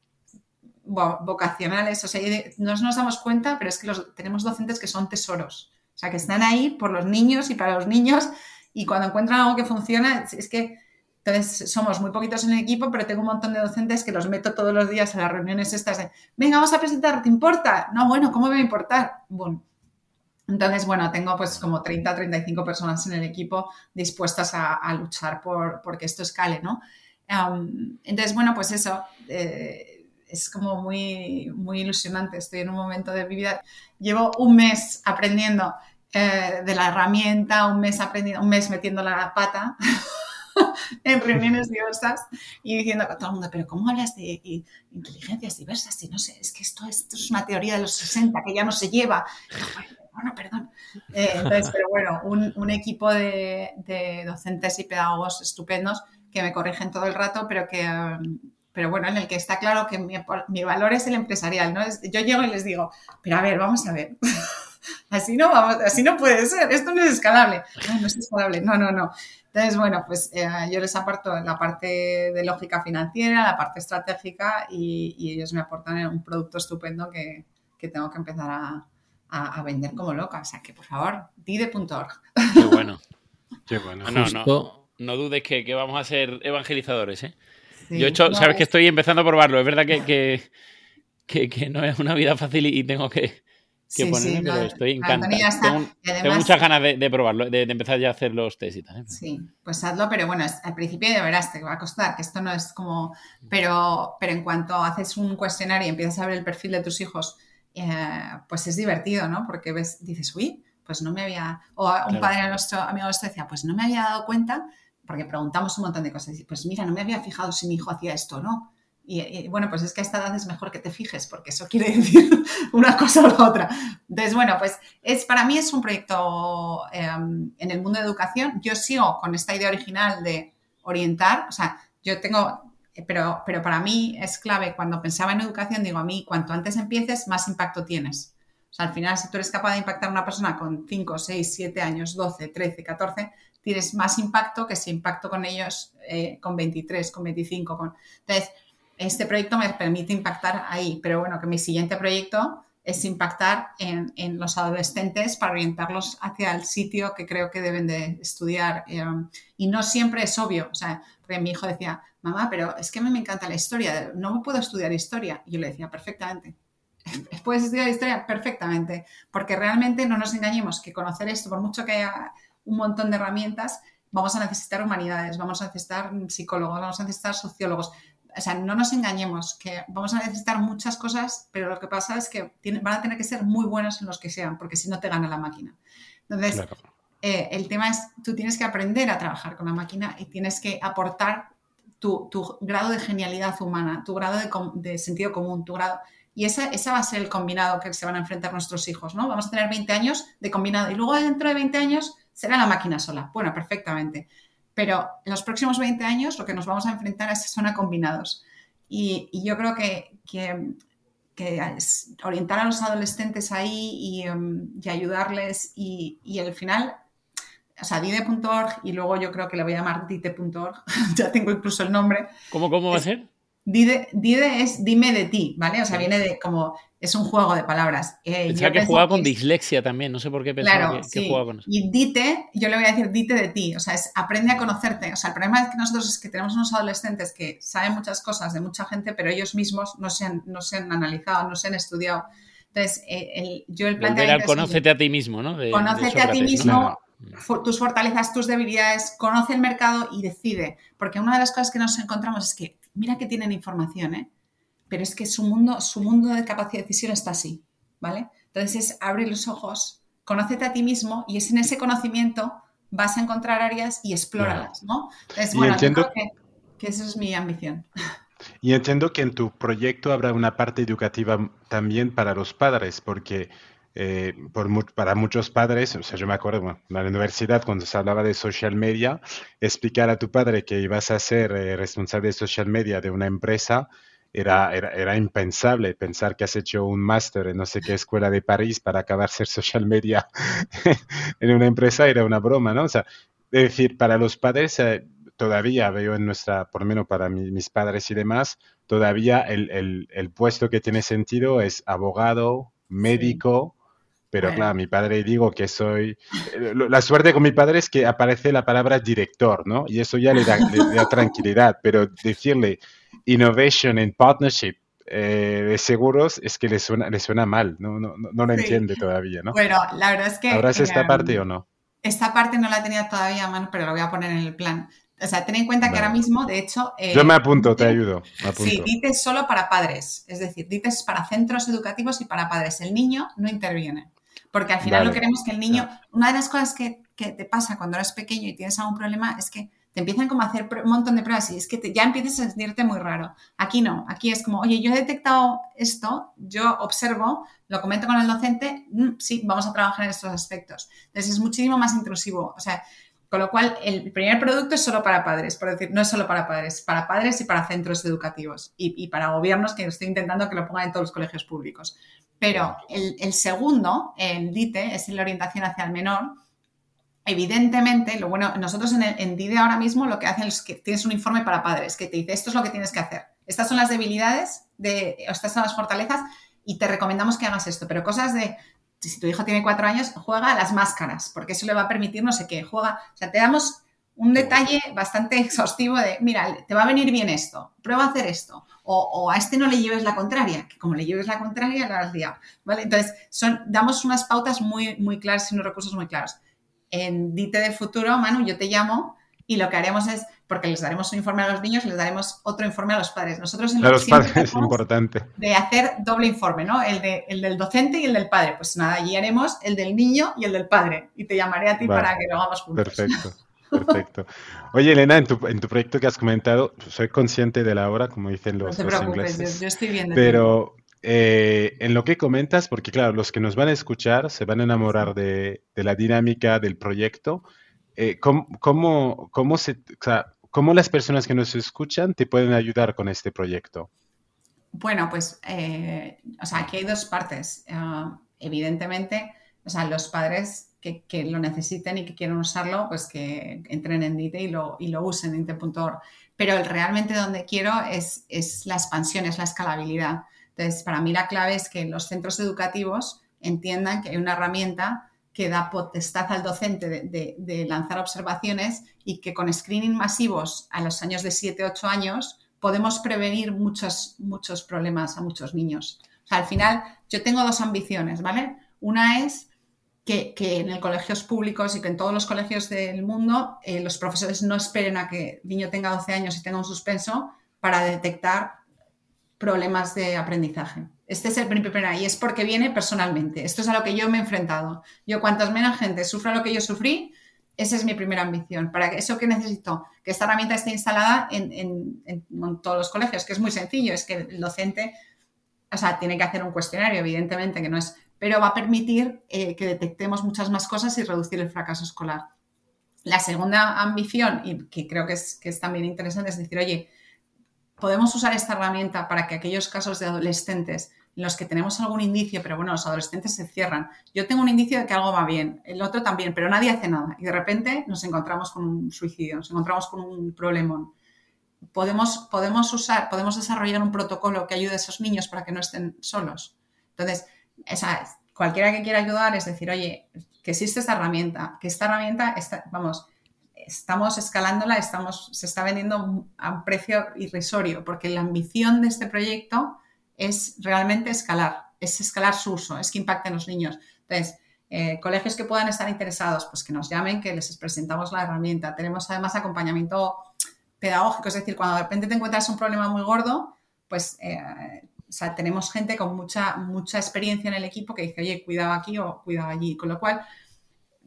vocacionales. O sea, no nos damos cuenta, pero es que los, tenemos docentes que son tesoros. O sea, que están ahí por los niños y para los niños y cuando encuentran algo que funciona, es que entonces, somos muy poquitos en el equipo, pero tengo un montón de docentes que los meto todos los días a las reuniones estas de, venga, vamos a presentar, ¿te importa? No, bueno, ¿cómo me va a importar? Bueno, entonces, bueno, tengo pues como 30 35 personas en el equipo dispuestas a, luchar por, que esto escale, ¿no? entonces, bueno, pues eso, eh, es como muy, muy ilusionante. Estoy en un momento de mi vida, llevo un mes aprendiendo eh, de la herramienta, un mes aprendiendo, un mes metiendo la pata. en reuniones diversas y diciendo a todo el mundo, pero ¿cómo hablas de inteligencias diversas? Si no sé, es que esto, esto es una teoría de los 60 que ya no se lleva. Bueno, perdón. Eh, entonces, pero bueno, un, equipo de, docentes y pedagogos estupendos que me corrigen todo el rato, pero que, um, pero bueno, en el que está claro que mi, valor es el empresarial, ¿no? yo llego y les digo, pero a ver, vamos a ver. así no así no puede ser, esto no es escalable. no es escalable, no, no, no. Entonces, bueno, pues eh, yo les aporto la parte de lógica financiera, la parte estratégica y, ellos me aportan un producto estupendo que, tengo que empezar a, vender como loca. O sea, que por favor, dide.org. Qué bueno. Qué bueno. No, no, dudes que, vamos a ser evangelizadores, ¿eh? yo he hecho, sabes que estoy empezando a probarlo. Es verdad que, que, no es una vida fácil y tengo que, que ponerme, pero estoy encantado. Tengo, muchas ganas de, probarlo, de, empezar ya a hacer los test y tal. ¿eh? Sí, pues hazlo, pero bueno, al principio de verás, te va a costar, que esto no es como... Pero, pero en cuanto haces un cuestionario y empiezas a ver el perfil de tus hijos, eh, pues es divertido, ¿no? Porque ves, dices, uy, pues no me había... O un padre nuestro amigo nuestro decía, pues no me había dado cuenta, porque preguntamos un montón de cosas. Pues mira, no me había fijado si mi hijo hacía esto o no y, bueno, pues es que a esta edad es mejor que te fijes, porque eso quiere decir una cosa o la otra. Entonces, bueno, pues es, para mí es un proyecto em, en el mundo de educación. Yo sigo con esta idea original de orientar, o sea, yo tengo, pero, pero para mí es clave, cuando pensaba en educación, digo, a mí, cuanto antes empieces, más impacto tienes. O sea, al final, si tú eres capaz de impactar a una persona con 5, 6, 7 años, 12, 13, 14, tienes más impacto que si impacto con ellos eh, con 23, con 25. Con... Entonces, este proyecto me permite impactar ahí, pero bueno, que mi siguiente proyecto es impactar en, los adolescentes para orientarlos hacia el sitio que creo que deben de estudiar. Eh, y no siempre es obvio, o sea, mi hijo decía, mamá, pero es que a mí me encanta la historia, no puedo estudiar historia. Y yo le decía, perfectamente. ¿Puedes estudiar historia? Perfectamente. Porque realmente no nos engañemos que conocer esto, por mucho que haya un montón de herramientas, vamos a necesitar humanidades, vamos a necesitar psicólogos, vamos a necesitar sociólogos o sea, no nos engañemos, que vamos a necesitar muchas cosas, pero lo que pasa es que van a tener que ser muy buenos en los que sean, porque si no te gana la máquina. Entonces, eh, el tema es, tú tienes que aprender a trabajar con la máquina y tienes que aportar tu, grado de genialidad humana, tu grado de, sentido común, tu grado... Y esa, esa, va a ser el combinado que se van a enfrentar nuestros hijos, ¿no? Vamos a tener 20 años de combinado y luego dentro de 20 años será la máquina sola. Bueno, perfectamente pero en los próximos 20 años lo que nos vamos a enfrentar es, son a combinados. Y, yo creo que, orientar a los adolescentes ahí y, um, ayudarles y, y, al final, o sea, dide.org y luego yo creo que le voy a llamar dite.org, ya tengo incluso el nombre. ¿Cómo, cómo va a ser? Dide, es dime de ti, ¿vale? O sea, viene de como, es un juego de palabras. Eh, pensaba que jugaba con dislexia también, no sé por qué pensaba que, jugaba con eso. Y dite, yo le voy a decir dite de ti, o sea, es aprende a conocerte. O sea, el problema es que nosotros es que tenemos unos adolescentes que saben muchas cosas de mucha gente, pero ellos mismos no se han, no se han analizado, no se han estudiado. Entonces, eh, el, yo el planteamiento... conócete a ti mismo, ¿no? conócete a ti mismo, tus fortalezas, tus debilidades, conoce el mercado y decide. Porque una de las cosas que nos encontramos es que mira que tienen información, ¿eh? pero es que su mundo, su mundo de capacidad de decisión está así, ¿vale? Entonces es abre los ojos, conócete a ti mismo y es en ese conocimiento vas a encontrar áreas y explóralas, ¿no? Entonces, bueno, entiendo... que, que esa es mi ambición. Y entiendo que en tu proyecto habrá una parte educativa también para los padres, porque eh, por, para muchos padres, o sea, yo me acuerdo, en la universidad cuando se hablaba de social media, explicar a tu padre que ibas a ser eh, responsable de social media de una empresa era, era, era, impensable pensar que has hecho un máster en no sé qué escuela de París para acabar ser social media en una empresa, era una broma, ¿no? O sea, es decir, para los padres, eh, todavía veo en nuestra, por lo menos para mis padres y demás, todavía el, el, el, puesto que tiene sentido es abogado, médico. Pero claro, mi padre digo que soy... Eh, la suerte con mi padre es que aparece la palabra director, ¿no? Y eso ya le da, le da tranquilidad, pero decirle innovation and partnership eh, de seguros es que le suena, le suena mal, no, no, no lo entiende todavía, ¿no? Bueno, la verdad es que... ¿Habrás esta em, parte o no? Esta parte no la tenía todavía a mano, pero lo voy a poner en el plan. O sea, ten en cuenta que ahora mismo, de hecho... Eh, Yo me apunto, te ayudo. Me apunto. Sí, DITE es solo para padres, es decir, DITE es para centros educativos y para padres. El niño no interviene, porque al final Vale. no queremos que el niño... Una de las cosas que, que te pasa cuando eres pequeño y tienes algún problema es que te empiezan como a hacer un montón de pruebas y es que te- ya empiezas a sentirte muy raro. Aquí no, aquí es como, oye, yo he detectado esto, yo observo, lo comento con el docente, mm, sí, vamos a trabajar en estos aspectos. Entonces es muchísimo más intrusivo. O sea, con lo cual el primer producto es solo para padres, por decir, no es solo para padres, para padres y para centros educativos y, y para gobiernos que estoy intentando que lo pongan en todos los colegios públicos. Pero el, el segundo, el DITE, es la orientación hacia el menor, evidentemente, lo bueno, nosotros en, el, en DIDE ahora mismo lo que hacen es que tienes un informe para padres que te dice esto es lo que tienes que hacer. Estas son las debilidades, de, estas son las fortalezas y te recomendamos que hagas esto. Pero cosas de, si tu hijo tiene cuatro años, juega a las máscaras, porque eso le va a permitir no sé qué, juega, o sea, te damos un detalle bastante exhaustivo de, mira, te va a venir bien esto, prueba a hacer esto, o, o, a este no le lleves la contraria, que como le lleves la contraria, la has liado, ¿vale? Entonces, son, damos unas pautas muy, muy claras y unos recursos muy claros. En Dite de Futuro, Manu, yo te llamo y lo que haremos es, porque les daremos un informe a los niños, les daremos otro informe a los padres. Nosotros en a los padres es importante. De hacer doble informe, ¿no? El, de, el del docente y el del padre. Pues nada, allí haremos el del niño y el del padre. Y te llamaré a ti vale. para que lo hagamos juntos. Perfecto. Perfecto. Oye, Elena, en tu, en tu, proyecto que has comentado, soy consciente de la hora, como dicen los, no te los ingleses. Yo, yo estoy viendo. Pero eh, en lo que comentas, porque claro, los que nos van a escuchar se van a enamorar de, de la dinámica del proyecto. Eh, ¿cómo, cómo, cómo, se, o sea, ¿Cómo las personas que nos escuchan te pueden ayudar con este proyecto? Bueno, pues, eh, o sea, aquí hay dos partes. Uh, evidentemente, o sea, los padres que, lo necesiten y que quieran usarlo, pues que entren en DITE y lo, y lo usen en DITE.org. Pero realmente donde quiero es, es la expansión, es la escalabilidad. Entonces, para mí la clave es que los centros educativos entiendan que hay una herramienta que da potestad al docente de, lanzar observaciones y que con screening masivos a los años de 7, 8 años podemos prevenir muchos, muchos problemas a muchos niños. Al final yo tengo dos ambiciones, ¿vale? Una es que, en los colegios públicos y que en todos los colegios del mundo eh, los profesores no esperen a que el niño tenga 12 años y tenga un suspenso para detectar problemas de aprendizaje. Este es el primer y es porque viene personalmente. Esto es a lo que yo me he enfrentado. Yo, cuantas menos gente sufra lo que yo sufrí, esa es mi primera ambición. Para eso que necesito, que esta herramienta esté instalada en, todos los colegios, que es muy sencillo, es que el docente, o sea, tiene que hacer un cuestionario, evidentemente, que no es, pero va a permitir eh, que detectemos muchas más cosas y reducir el fracaso escolar. La segunda ambición, y que creo que es, que es también interesante, es decir, oye, podemos usar esta herramienta para que aquellos casos de adolescentes en los que tenemos algún indicio, pero bueno, los adolescentes se cierran. Yo tengo un indicio de que algo va bien, el otro también, pero nadie hace nada. Y de repente nos encontramos con un suicidio, nos encontramos con un problemón. Podemos, podemos usar, podemos desarrollar un protocolo que ayude a esos niños para que no estén solos. Entonces, cualquiera que quiera ayudar es decir, oye, que existe esta herramienta, que esta herramienta, está, vamos, estamos escalándola, estamos, se está vendiendo a un precio irrisorio, porque la ambición de este proyecto es realmente escalar, es escalar su uso, es que impacten los niños. Entonces, eh, colegios que puedan estar interesados, pues que nos llamen, que les presentamos la herramienta. Tenemos además acompañamiento pedagógico, es decir, cuando de repente te encuentras un problema muy gordo, pues eh, tenemos gente con mucha, mucha experiencia en el equipo que dice, oye, cuidado aquí o cuidado allí, con lo cual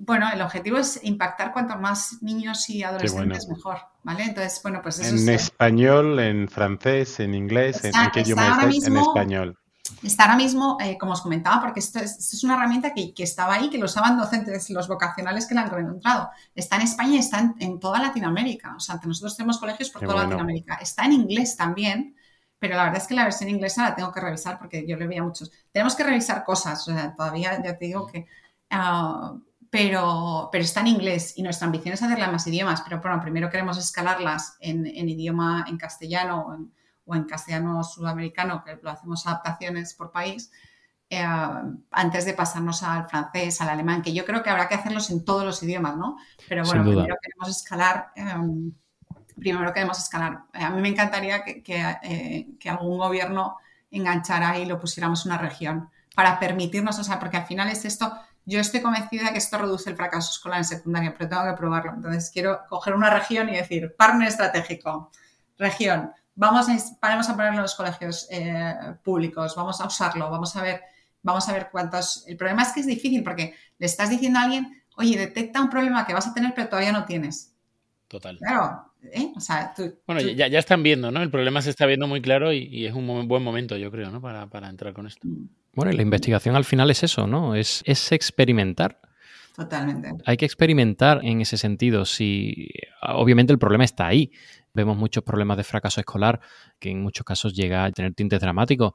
bueno, el objetivo es impactar cuanto más niños y adolescentes bueno. mejor, ¿vale? Entonces, bueno, pues eso En es... español, en francés, en inglés, está, ¿en qué idioma? Mismo, en español. Está ahora mismo, eh, como os comentaba, porque esto es, una herramienta que, estaba ahí, que lo usaban docentes, los vocacionales que la han encontrado. Está en España y está en, toda Latinoamérica. O sea, nosotros tenemos colegios por toda Latinoamérica. Está en inglés también, pero la verdad es que la versión inglesa la tengo que revisar porque yo le veía muchos. Tenemos que revisar cosas, o sea, todavía ya te digo que... Ah, pero, pero está en inglés y nuestra ambición es hacerla en más idiomas, pero bueno, primero queremos escalarlas en, idioma, en castellano o en, o en castellano sudamericano, que lo hacemos adaptaciones por país, eh, antes de pasarnos al francés, al alemán, que yo creo que habrá que hacerlos en todos los idiomas, ¿no? Pero bueno, primero queremos escalar. Em, primero queremos escalar. A mí me encantaría que, eh, que, algún gobierno enganchara y lo pusiéramos una región para permitirnos, o sea, porque al final es esto, yo estoy convencida de que esto reduce el fracaso escolar en secundaria, pero tengo que probarlo. Entonces quiero coger una región y decir, partner estratégico, región, vamos a, vamos a ponerlo en los colegios eh, públicos, vamos a usarlo, vamos a ver, vamos a ver cuántos. El problema es que es difícil porque le estás diciendo a alguien, oye, detecta un problema que vas a tener pero todavía no tienes. Total. Claro. ¿eh? bueno, Ya, ya, están viendo, ¿no? El problema se está viendo muy claro y, es un buen momento, yo creo, ¿no? Para, para, entrar con esto. Mm. Bueno, y la investigación al final es eso, ¿no? Es, es experimentar. Totalmente. Hay que experimentar en ese sentido. Si obviamente el problema está ahí. Vemos muchos problemas de fracaso escolar que en muchos casos llega a tener tintes dramáticos.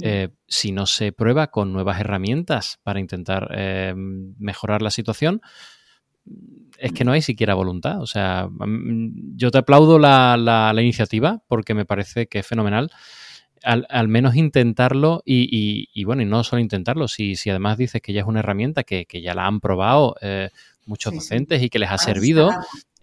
Eh, si no se prueba con nuevas herramientas para intentar eh, mejorar la situación, es que no hay siquiera voluntad. O sea, mm, yo te aplaudo la, la, iniciativa porque me parece que es fenomenal. Al, menos intentarlo y, bueno, y no solo intentarlo, si, si además dices que ya es una herramienta que, ya la han probado eh, muchos docentes y que les ha servido,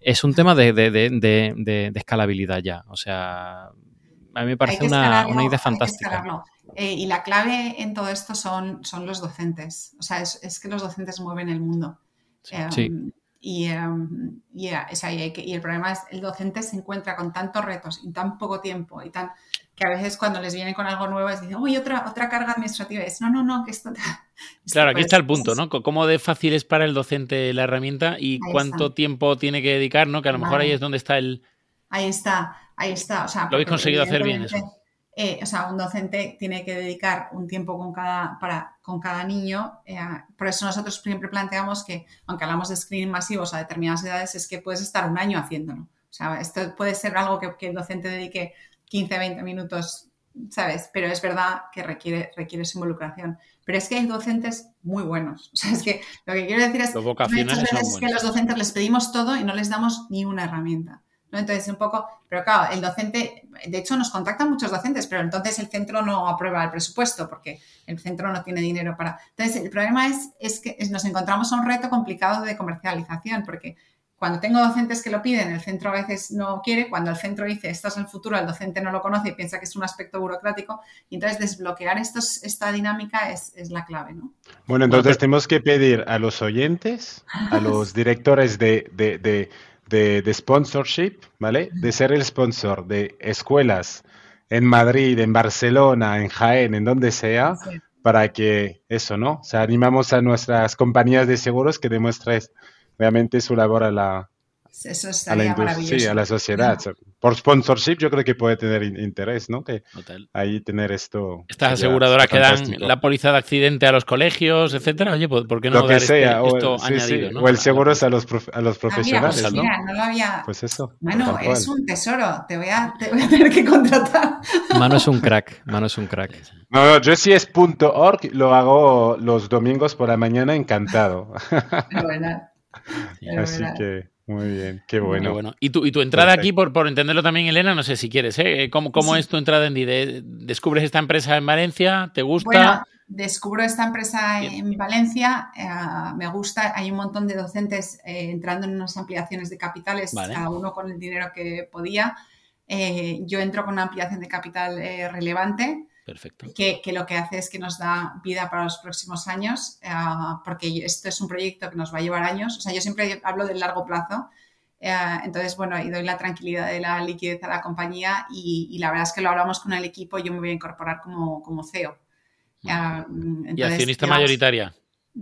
es un tema de, escalabilidad ya. O sea, a mí me parece una, idea fantástica. Eh, y la clave en todo esto son, son los docentes. O sea, es, que los docentes mueven el mundo. sí. Em, y, em, y, el problema es el docente se encuentra con tantos retos y tan poco tiempo y tan que a veces cuando les vienen con algo nuevo es dicen, uy, otra, otra carga administrativa. es, no, no, no, que esto... claro, aquí está el punto, ¿no? ¿Cómo de fácil es para el docente la herramienta y cuánto tiempo tiene que dedicar, ¿no? Que a lo mejor ahí es donde está el... Ahí está, ahí está. O sea, lo habéis conseguido hacer bien eso. Eh, o sea, un docente tiene que dedicar un tiempo con cada, para, con cada niño. Eh, por eso nosotros siempre planteamos que, aunque hablamos de screening masivos a determinadas edades, es que puedes estar un año haciéndolo. O sea, esto puede ser algo que, que el docente dedique 15, 20 minutos, ¿sabes? Pero es verdad que requiere, requiere su involucración. Pero es que hay docentes muy buenos. O sea, es que lo que quiero decir es, es que los docentes les pedimos todo y no les damos ni una herramienta. ¿no? Entonces, un poco, pero claro, el docente, de hecho nos contactan muchos docentes, pero entonces el centro no aprueba el presupuesto porque el centro no tiene dinero para... Entonces, el problema es, es que nos encontramos a un reto complicado de comercialización porque cuando tengo docentes que lo piden, el centro a veces no quiere. Cuando el centro dice esto es el futuro, el docente no lo conoce y piensa que es un aspecto burocrático. Y entonces desbloquear estos, esta dinámica es, la clave, ¿no? Bueno, entonces tenemos que pedir a los oyentes, a los directores de, de, sponsorship, ¿vale? De ser el sponsor de escuelas en Madrid, en Barcelona, en Jaén, en donde sea, para que eso, ¿no? O sea, animamos a nuestras compañías de seguros que demuestren realmente su labor a la, eso a la Sí, a la sociedad. Por sponsorship yo creo que puede tener interés, ¿no? Que ahí tener esto. Estas aseguradoras que dan la póliza de accidente a los colegios, etcétera. Oye, ¿por qué no lo que este, sea, esto añadido? O el seguro es a los, a los profesionales, pues ¿no? Mira, no lo había. Pues eso. Mano, es un tesoro. Te voy, a, te voy a tener que contratar. Mano es un crack. Mano es un crack. No, no, yo si es .org lo hago los domingos por la mañana encantado. Así que muy bien, qué bueno. bueno. Y, tu, y tu entrada aquí, por, por entenderlo también, Elena, no sé si quieres, ¿eh? ¿Cómo, cómo es tu entrada en DIDE? ¿Descubres esta empresa en Valencia? ¿Te gusta? Bueno, descubro esta empresa en Valencia, eh, me gusta, hay un montón de docentes eh, entrando en unas ampliaciones de capitales, cada uno con el dinero que podía. Eh, yo entro con una ampliación de capital relevante. Perfecto. Que, lo que hace es que nos da vida para los próximos años, eh, porque esto es un proyecto que nos va a llevar años. O sea, yo siempre hablo del largo plazo. Eh, entonces, bueno, y doy la tranquilidad de la liquidez a la compañía y, la verdad es que lo hablamos con el equipo, yo me voy a incorporar como, como CEO. Eh, ¿Y accionista mayoritaria?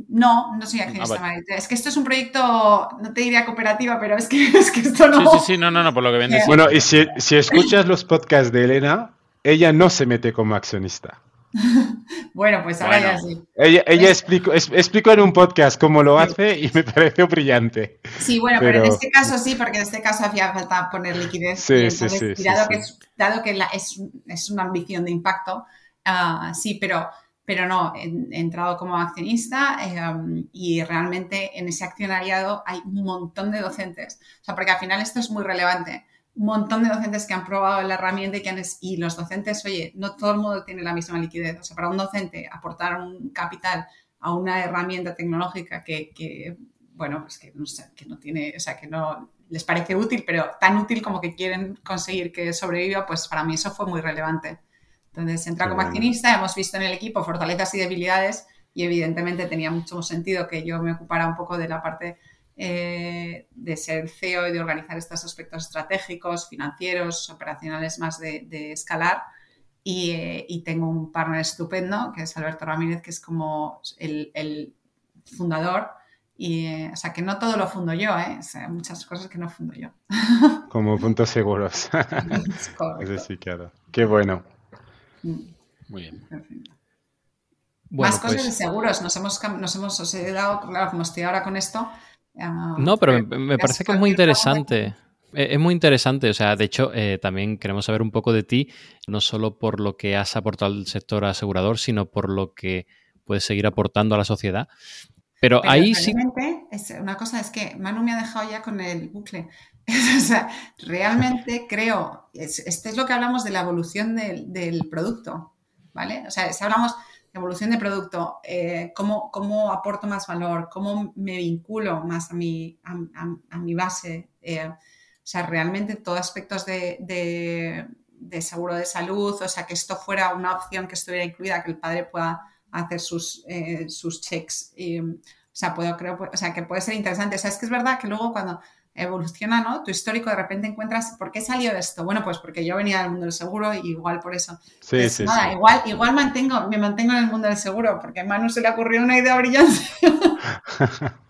No, no soy ah, accionista mayoritaria. Es que esto es un proyecto, no te diría cooperativa, pero es que, es que esto no... Sí, sí, sí, no, no, no, por lo que vendes. Bueno, y si, si escuchas los podcasts de Elena, ella no se mete como accionista. bueno, pues ahora ya sí. Ella, ella explicó, en un podcast cómo lo hace y me pareció brillante. Sí, bueno, pero, en este caso sí, porque en este caso hacía falta poner liquidez. Sí, sí, sí, dado, que, es, dado que es, es, una ambición de impacto, uh, sí, pero, pero no, he, entrado como accionista eh, y realmente en ese accionariado hay un montón de docentes. O sea, porque al final esto es muy relevante un montón de docentes que han probado la herramienta y, que han, y los docentes, oye, no todo el mundo tiene la misma liquidez. O sea, para un docente aportar un capital a una herramienta tecnológica que, bueno, pues que no, que no tiene, o sea, que no les parece útil, pero tan útil como que quieren conseguir que sobreviva, pues para mí eso fue muy relevante. Entonces, entra como accionista, hemos visto en el equipo fortalezas y debilidades y evidentemente tenía mucho sentido que yo me ocupara un poco de la parte eh, de ser CEO y de organizar estos aspectos estratégicos, financieros, operacionales más de, escalar. Eh, y, tengo un partner estupendo, que es Alberto Ramírez, que es como el, fundador. Y, eh, o sea, que no todo lo fundo yo, ¿eh? hay muchas cosas que no fundo yo. Como puntos seguros. Eso sí, claro. Qué bueno. Mm. Muy bien. Más cosas pues de seguros. Nos hemos, nos hemos os he dado, claro, como estoy ahora con esto, Ah, no, pero me, parece que es muy interesante. Es muy interesante, o sea, de hecho, eh, también queremos saber un poco de ti, no solo por lo que has aportado al sector asegurador, sino por lo que puedes seguir aportando a la sociedad. Pero, ahí sí. Es, una cosa es que Manu me ha dejado ya con el bucle. o sea, realmente creo, este es lo que hablamos de la evolución del, del producto, ¿vale? O sea, si hablamos evolución de producto, eh, cómo, cómo, aporto más valor, cómo me vinculo más a mi, a, mi base. Eh, o sea, realmente todos aspectos de, de, seguro de salud, o sea, que esto fuera una opción que estuviera incluida, que el padre pueda hacer sus, eh, sus checks. o sea, puedo, creo, o sea, que puede ser interesante. O sea, es que es verdad que luego cuando evoluciona, ¿no? Tu histórico de repente encuentras, ¿por qué salió esto? Bueno, pues porque yo venía del mundo del seguro y igual por eso. Sí, pues sí, nada, Igual, igual mantengo, me mantengo en el mundo del seguro porque a Manu se le ocurrió una idea brillante.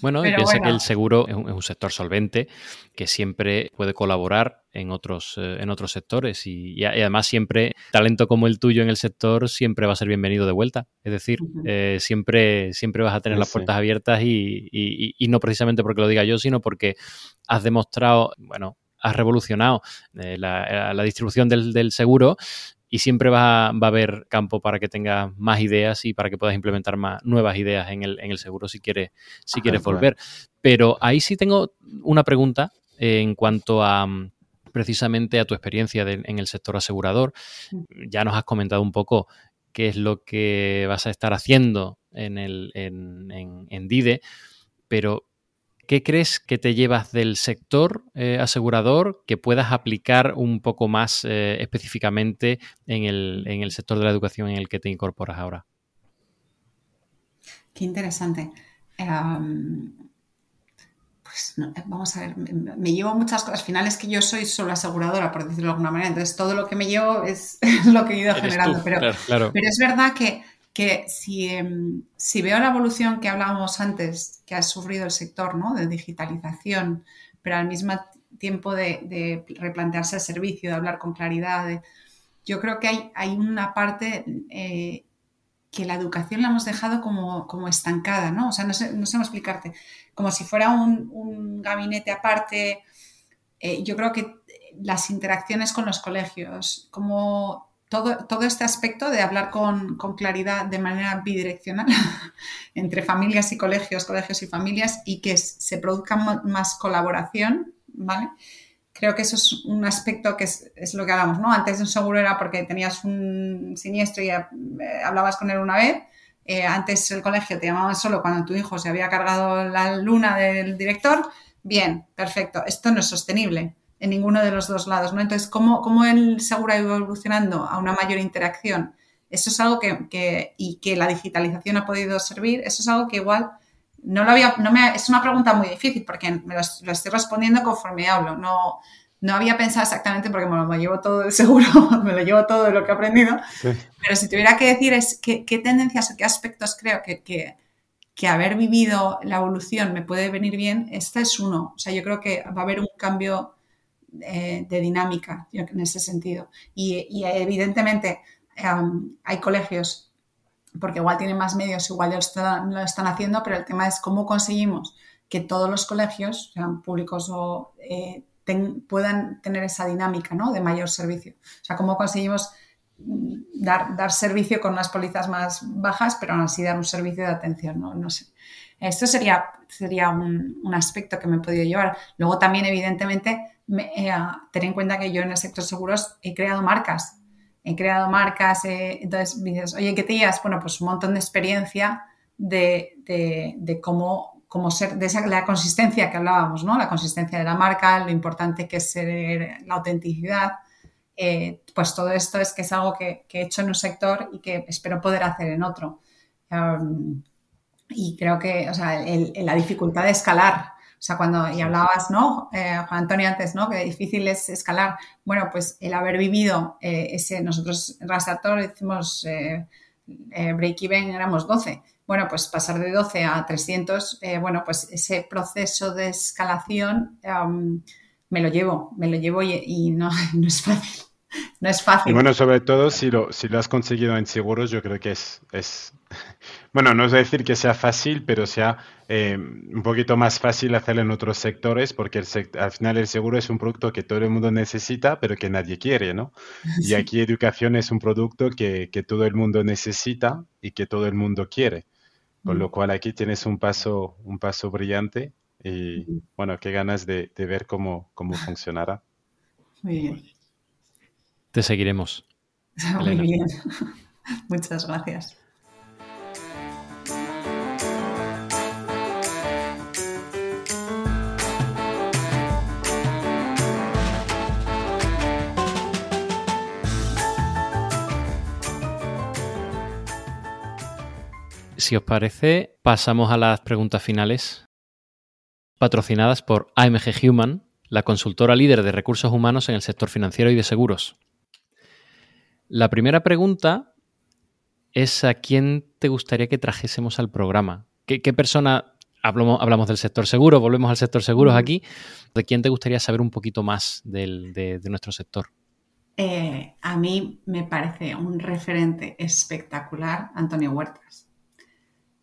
Bueno, y piensa que el seguro es un, sector solvente que siempre puede colaborar en otros, eh, en otros sectores y, además siempre talento como el tuyo en el sector siempre va a ser bienvenido de vuelta. Es decir, eh, siempre, siempre vas a tener las puertas abiertas y, no precisamente porque lo diga yo, sino porque has demostrado, bueno, has revolucionado eh, la, distribución del, del, seguro y siempre va, va, a haber campo para que tengas más ideas y para que puedas implementar más nuevas ideas en el, en el seguro si quieres, si quieres volver. Pero ahí sí tengo una pregunta en cuanto a mm, precisamente a tu experiencia en el sector asegurador. Ya nos has comentado un poco qué es lo que vas a estar haciendo en, el, en, en, en DIDE, pero ¿Qué crees que te llevas del sector eh, asegurador que puedas aplicar un poco más eh, específicamente en el, sector de la educación en el que te incorporas ahora? Qué interesante. Pues vamos a ver, me, llevo muchas cosas. Al final es que yo soy solo aseguradora, por decirlo de alguna manera. Entonces todo lo que me llevo es, lo que he ido generando. pero, pero es verdad que que em, si, veo la evolución que hablábamos antes, que ha sufrido el sector ¿no? de digitalización, pero al mismo tiempo de, replantearse el servicio, de hablar con claridad, yo creo que hay, hay una parte eh, que la educación la hemos dejado como, como estancada, ¿no? O sea, no sé, no sé cómo explicarte, como si fuera un, gabinete aparte. Eh, yo creo que las interacciones con los colegios, como todo, este aspecto de hablar con, claridad de manera bidireccional entre familias y colegios, colegios y familias y que se produzca más colaboración, ¿vale? Creo que eso es un aspecto que es, lo que hablamos, ¿no? Antes un seguro era porque tenías un siniestro y eh, hablabas con él una vez. Eh, antes el colegio te llamaban solo cuando tu hijo se había cargado la luna del director. Bien, perfecto. Esto no es sostenible en ninguno de los dos lados, ¿no? Entonces, ¿cómo, cómo el seguro ha ido evolucionando a una mayor interacción? Eso es algo que, y que la digitalización ha podido servir, eso es algo que igual no lo había, no me, es una pregunta muy difícil porque me lo, estoy respondiendo conforme hablo, no, no había pensado exactamente porque me lo llevo todo el seguro, me lo llevo todo de lo que he aprendido, pero si tuviera que decir es qué, qué tendencias o qué aspectos creo que, que, que, haber vivido la evolución me puede venir bien, este es uno. O sea, yo creo que va a haber un cambio eh, de dinámica en ese sentido. Y, evidentemente em, hay colegios, porque igual tienen más medios, igual ya lo están, haciendo, pero el tema es cómo conseguimos que todos los colegios, sean públicos o eh, puedan tener esa dinámica ¿no? de mayor servicio. O sea, cómo conseguimos mm, dar, dar servicio con unas pólizas más bajas, pero aún así dar un servicio de atención, ¿no? No sé. Esto sería, sería un, un aspecto que me he podido llevar. Luego también, evidentemente, me, eh, ten en cuenta que yo en el sector seguros he creado marcas. He creado marcas, eh, entonces me dices, oye, ¿qué te llevas? Bueno, pues un montón de experiencia de, de, cómo, cómo, ser, de esa, la consistencia que hablábamos, ¿no? La consistencia de la marca, lo importante que es ser la autenticidad. Eh, pues todo esto es que es algo que, he hecho en un sector y que espero poder hacer en otro. Y creo que, o sea, la dificultad de escalar, o sea, cuando y hablabas, ¿no? Eh, Juan Antonio antes, ¿no? Que difícil es escalar. Bueno, pues el haber vivido eh, ese, nosotros en Rastator hicimos eh, eh break-even, éramos 12. Bueno, pues pasar de 12 a 300, eh, bueno, pues ese proceso de escalación um, me lo llevo, me lo llevo y, y no, no es fácil. No es fácil. Y bueno, sobre todo si lo, si lo has conseguido en seguros, yo creo que es, es bueno, no es decir que sea fácil, pero sea eh, un poquito más fácil hacerlo en otros sectores, porque el al final el seguro es un producto que todo el mundo necesita, pero que nadie quiere, ¿no? Y aquí educación es un producto que, que, todo el mundo necesita y que todo el mundo quiere. Con lo cual aquí tienes un paso, un paso brillante y bueno, qué ganas de, de ver cómo, cómo funcionará. Muy bien. Te seguiremos. Muy Elena. bien. Muchas gracias. Si os parece, pasamos a las preguntas finales, patrocinadas por AMG Human, la consultora líder de recursos humanos en el sector financiero y de seguros. La primera pregunta es a quién te gustaría que trajésemos al programa. ¿Qué, qué persona, hablamos, hablamos, del sector seguro, volvemos al sector seguros aquí, de quién te gustaría saber un poquito más del, de, de, nuestro sector? Eh, a mí me parece un referente espectacular Antonio Huertas.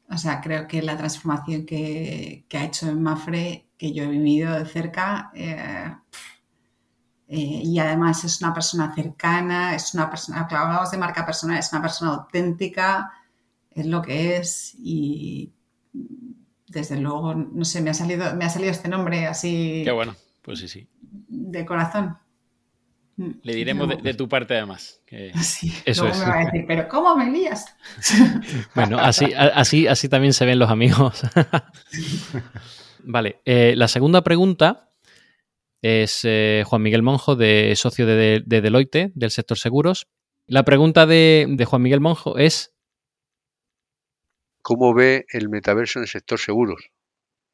O sea, creo que la transformación que, que ha hecho en Mafre, que yo he vivido de cerca, eh, eh, y además es una persona cercana, es una persona, que hablamos de marca personal, es una persona auténtica, es lo que es y desde luego, no sé, me ha salido, me ha salido este nombre así. Qué bueno, pues sí, sí. De corazón. Le diremos de, de, tu parte además. Que... Sí, Eso es. me va a decir, pero ¿cómo me lías? bueno, así, así, así también se ven los amigos. vale, eh, la segunda pregunta es eh, Juan Miguel Monjo, de socio de, de, Deloitte, del sector seguros. La pregunta de, de Juan Miguel Monjo es... ¿Cómo ve el metaverso en el sector seguros?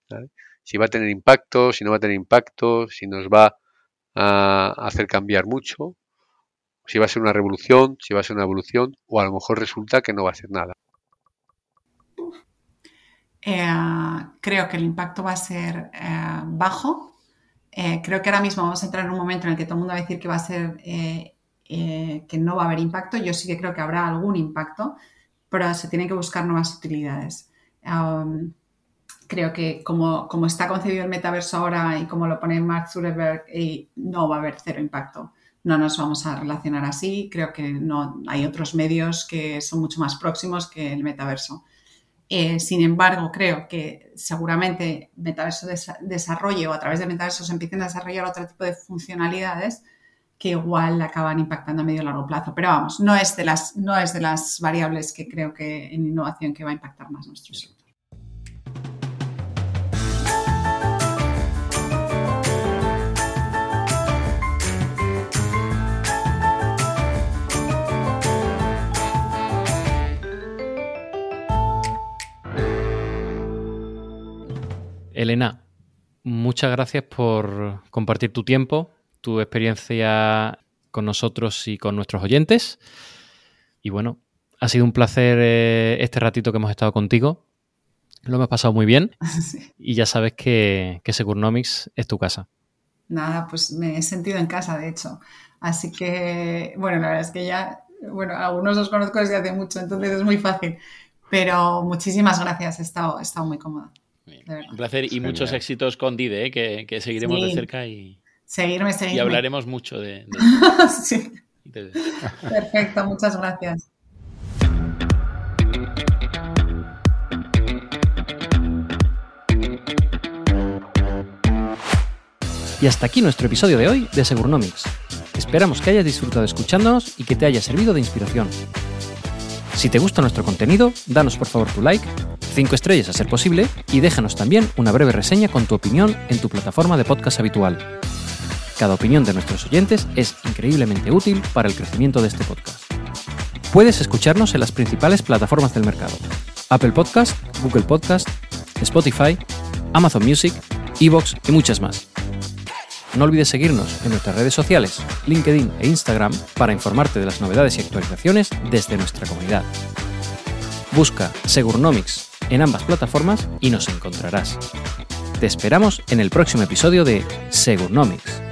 ¿Vale? Si va a tener impacto, si no va a tener impacto, si nos va a hacer cambiar mucho, si va a ser una revolución, si va a ser una evolución, o a lo mejor resulta que no va a ser nada. Eh, creo que el impacto va a ser eh, bajo. Eh, creo que ahora mismo vamos a entrar en un momento en el que todo el mundo va a decir que va a ser eh, que no va a haber impacto. Yo sí que creo que habrá algún impacto, pero se tienen que buscar nuevas utilidades. Creo que como, como, está concebido el metaverso ahora y como lo pone Mark Zuckerberg, no va a haber cero impacto. No nos vamos a relacionar así. Creo que no hay otros medios que son mucho más próximos que el metaverso. Eh, sin embargo, creo que seguramente metaverso des desarrolle o a través de metaverso se empiecen a desarrollar otro tipo de funcionalidades que igual acaban impactando a medio y largo plazo. Pero vamos, no es de las, no es de las variables que creo que en innovación que va a impactar más nuestro sector. Elena, muchas gracias por compartir tu tiempo, tu experiencia con nosotros y con nuestros oyentes. Y bueno, ha sido un placer eh, este ratito que hemos estado contigo. Lo hemos pasado muy bien. Sí. Y ya sabes que, que Securnomics es tu casa. Nada, pues me he sentido en casa, de hecho. Así que, bueno, la verdad es que ya bueno, algunos los conozco desde hace mucho, entonces es muy fácil. Pero muchísimas gracias, he estado, he estado muy cómoda. Un placer y muchos éxitos con Dide, ¿eh? que, seguiremos de cerca y, seguirme, seguirme. y hablaremos mucho de, sí. Perfecto, muchas gracias. Y hasta aquí nuestro episodio de hoy de Segurnomics. Esperamos que hayas disfrutado escuchándonos y que te haya servido de inspiración. Si te gusta nuestro contenido, danos por favor tu like, 5 estrellas a ser posible y déjanos también una breve reseña con tu opinión en tu plataforma de podcast habitual. Cada opinión de nuestros oyentes es increíblemente útil para el crecimiento de este podcast. Puedes escucharnos en las principales plataformas del mercado. Apple Podcast, Google Podcast, Spotify, Amazon Music, Evox y muchas más. No olvides seguirnos en nuestras redes sociales, LinkedIn e Instagram para informarte de las novedades y actualizaciones desde nuestra comunidad. Busca Segurnomics en ambas plataformas y nos encontrarás. Te esperamos en el próximo episodio de Segurnomics.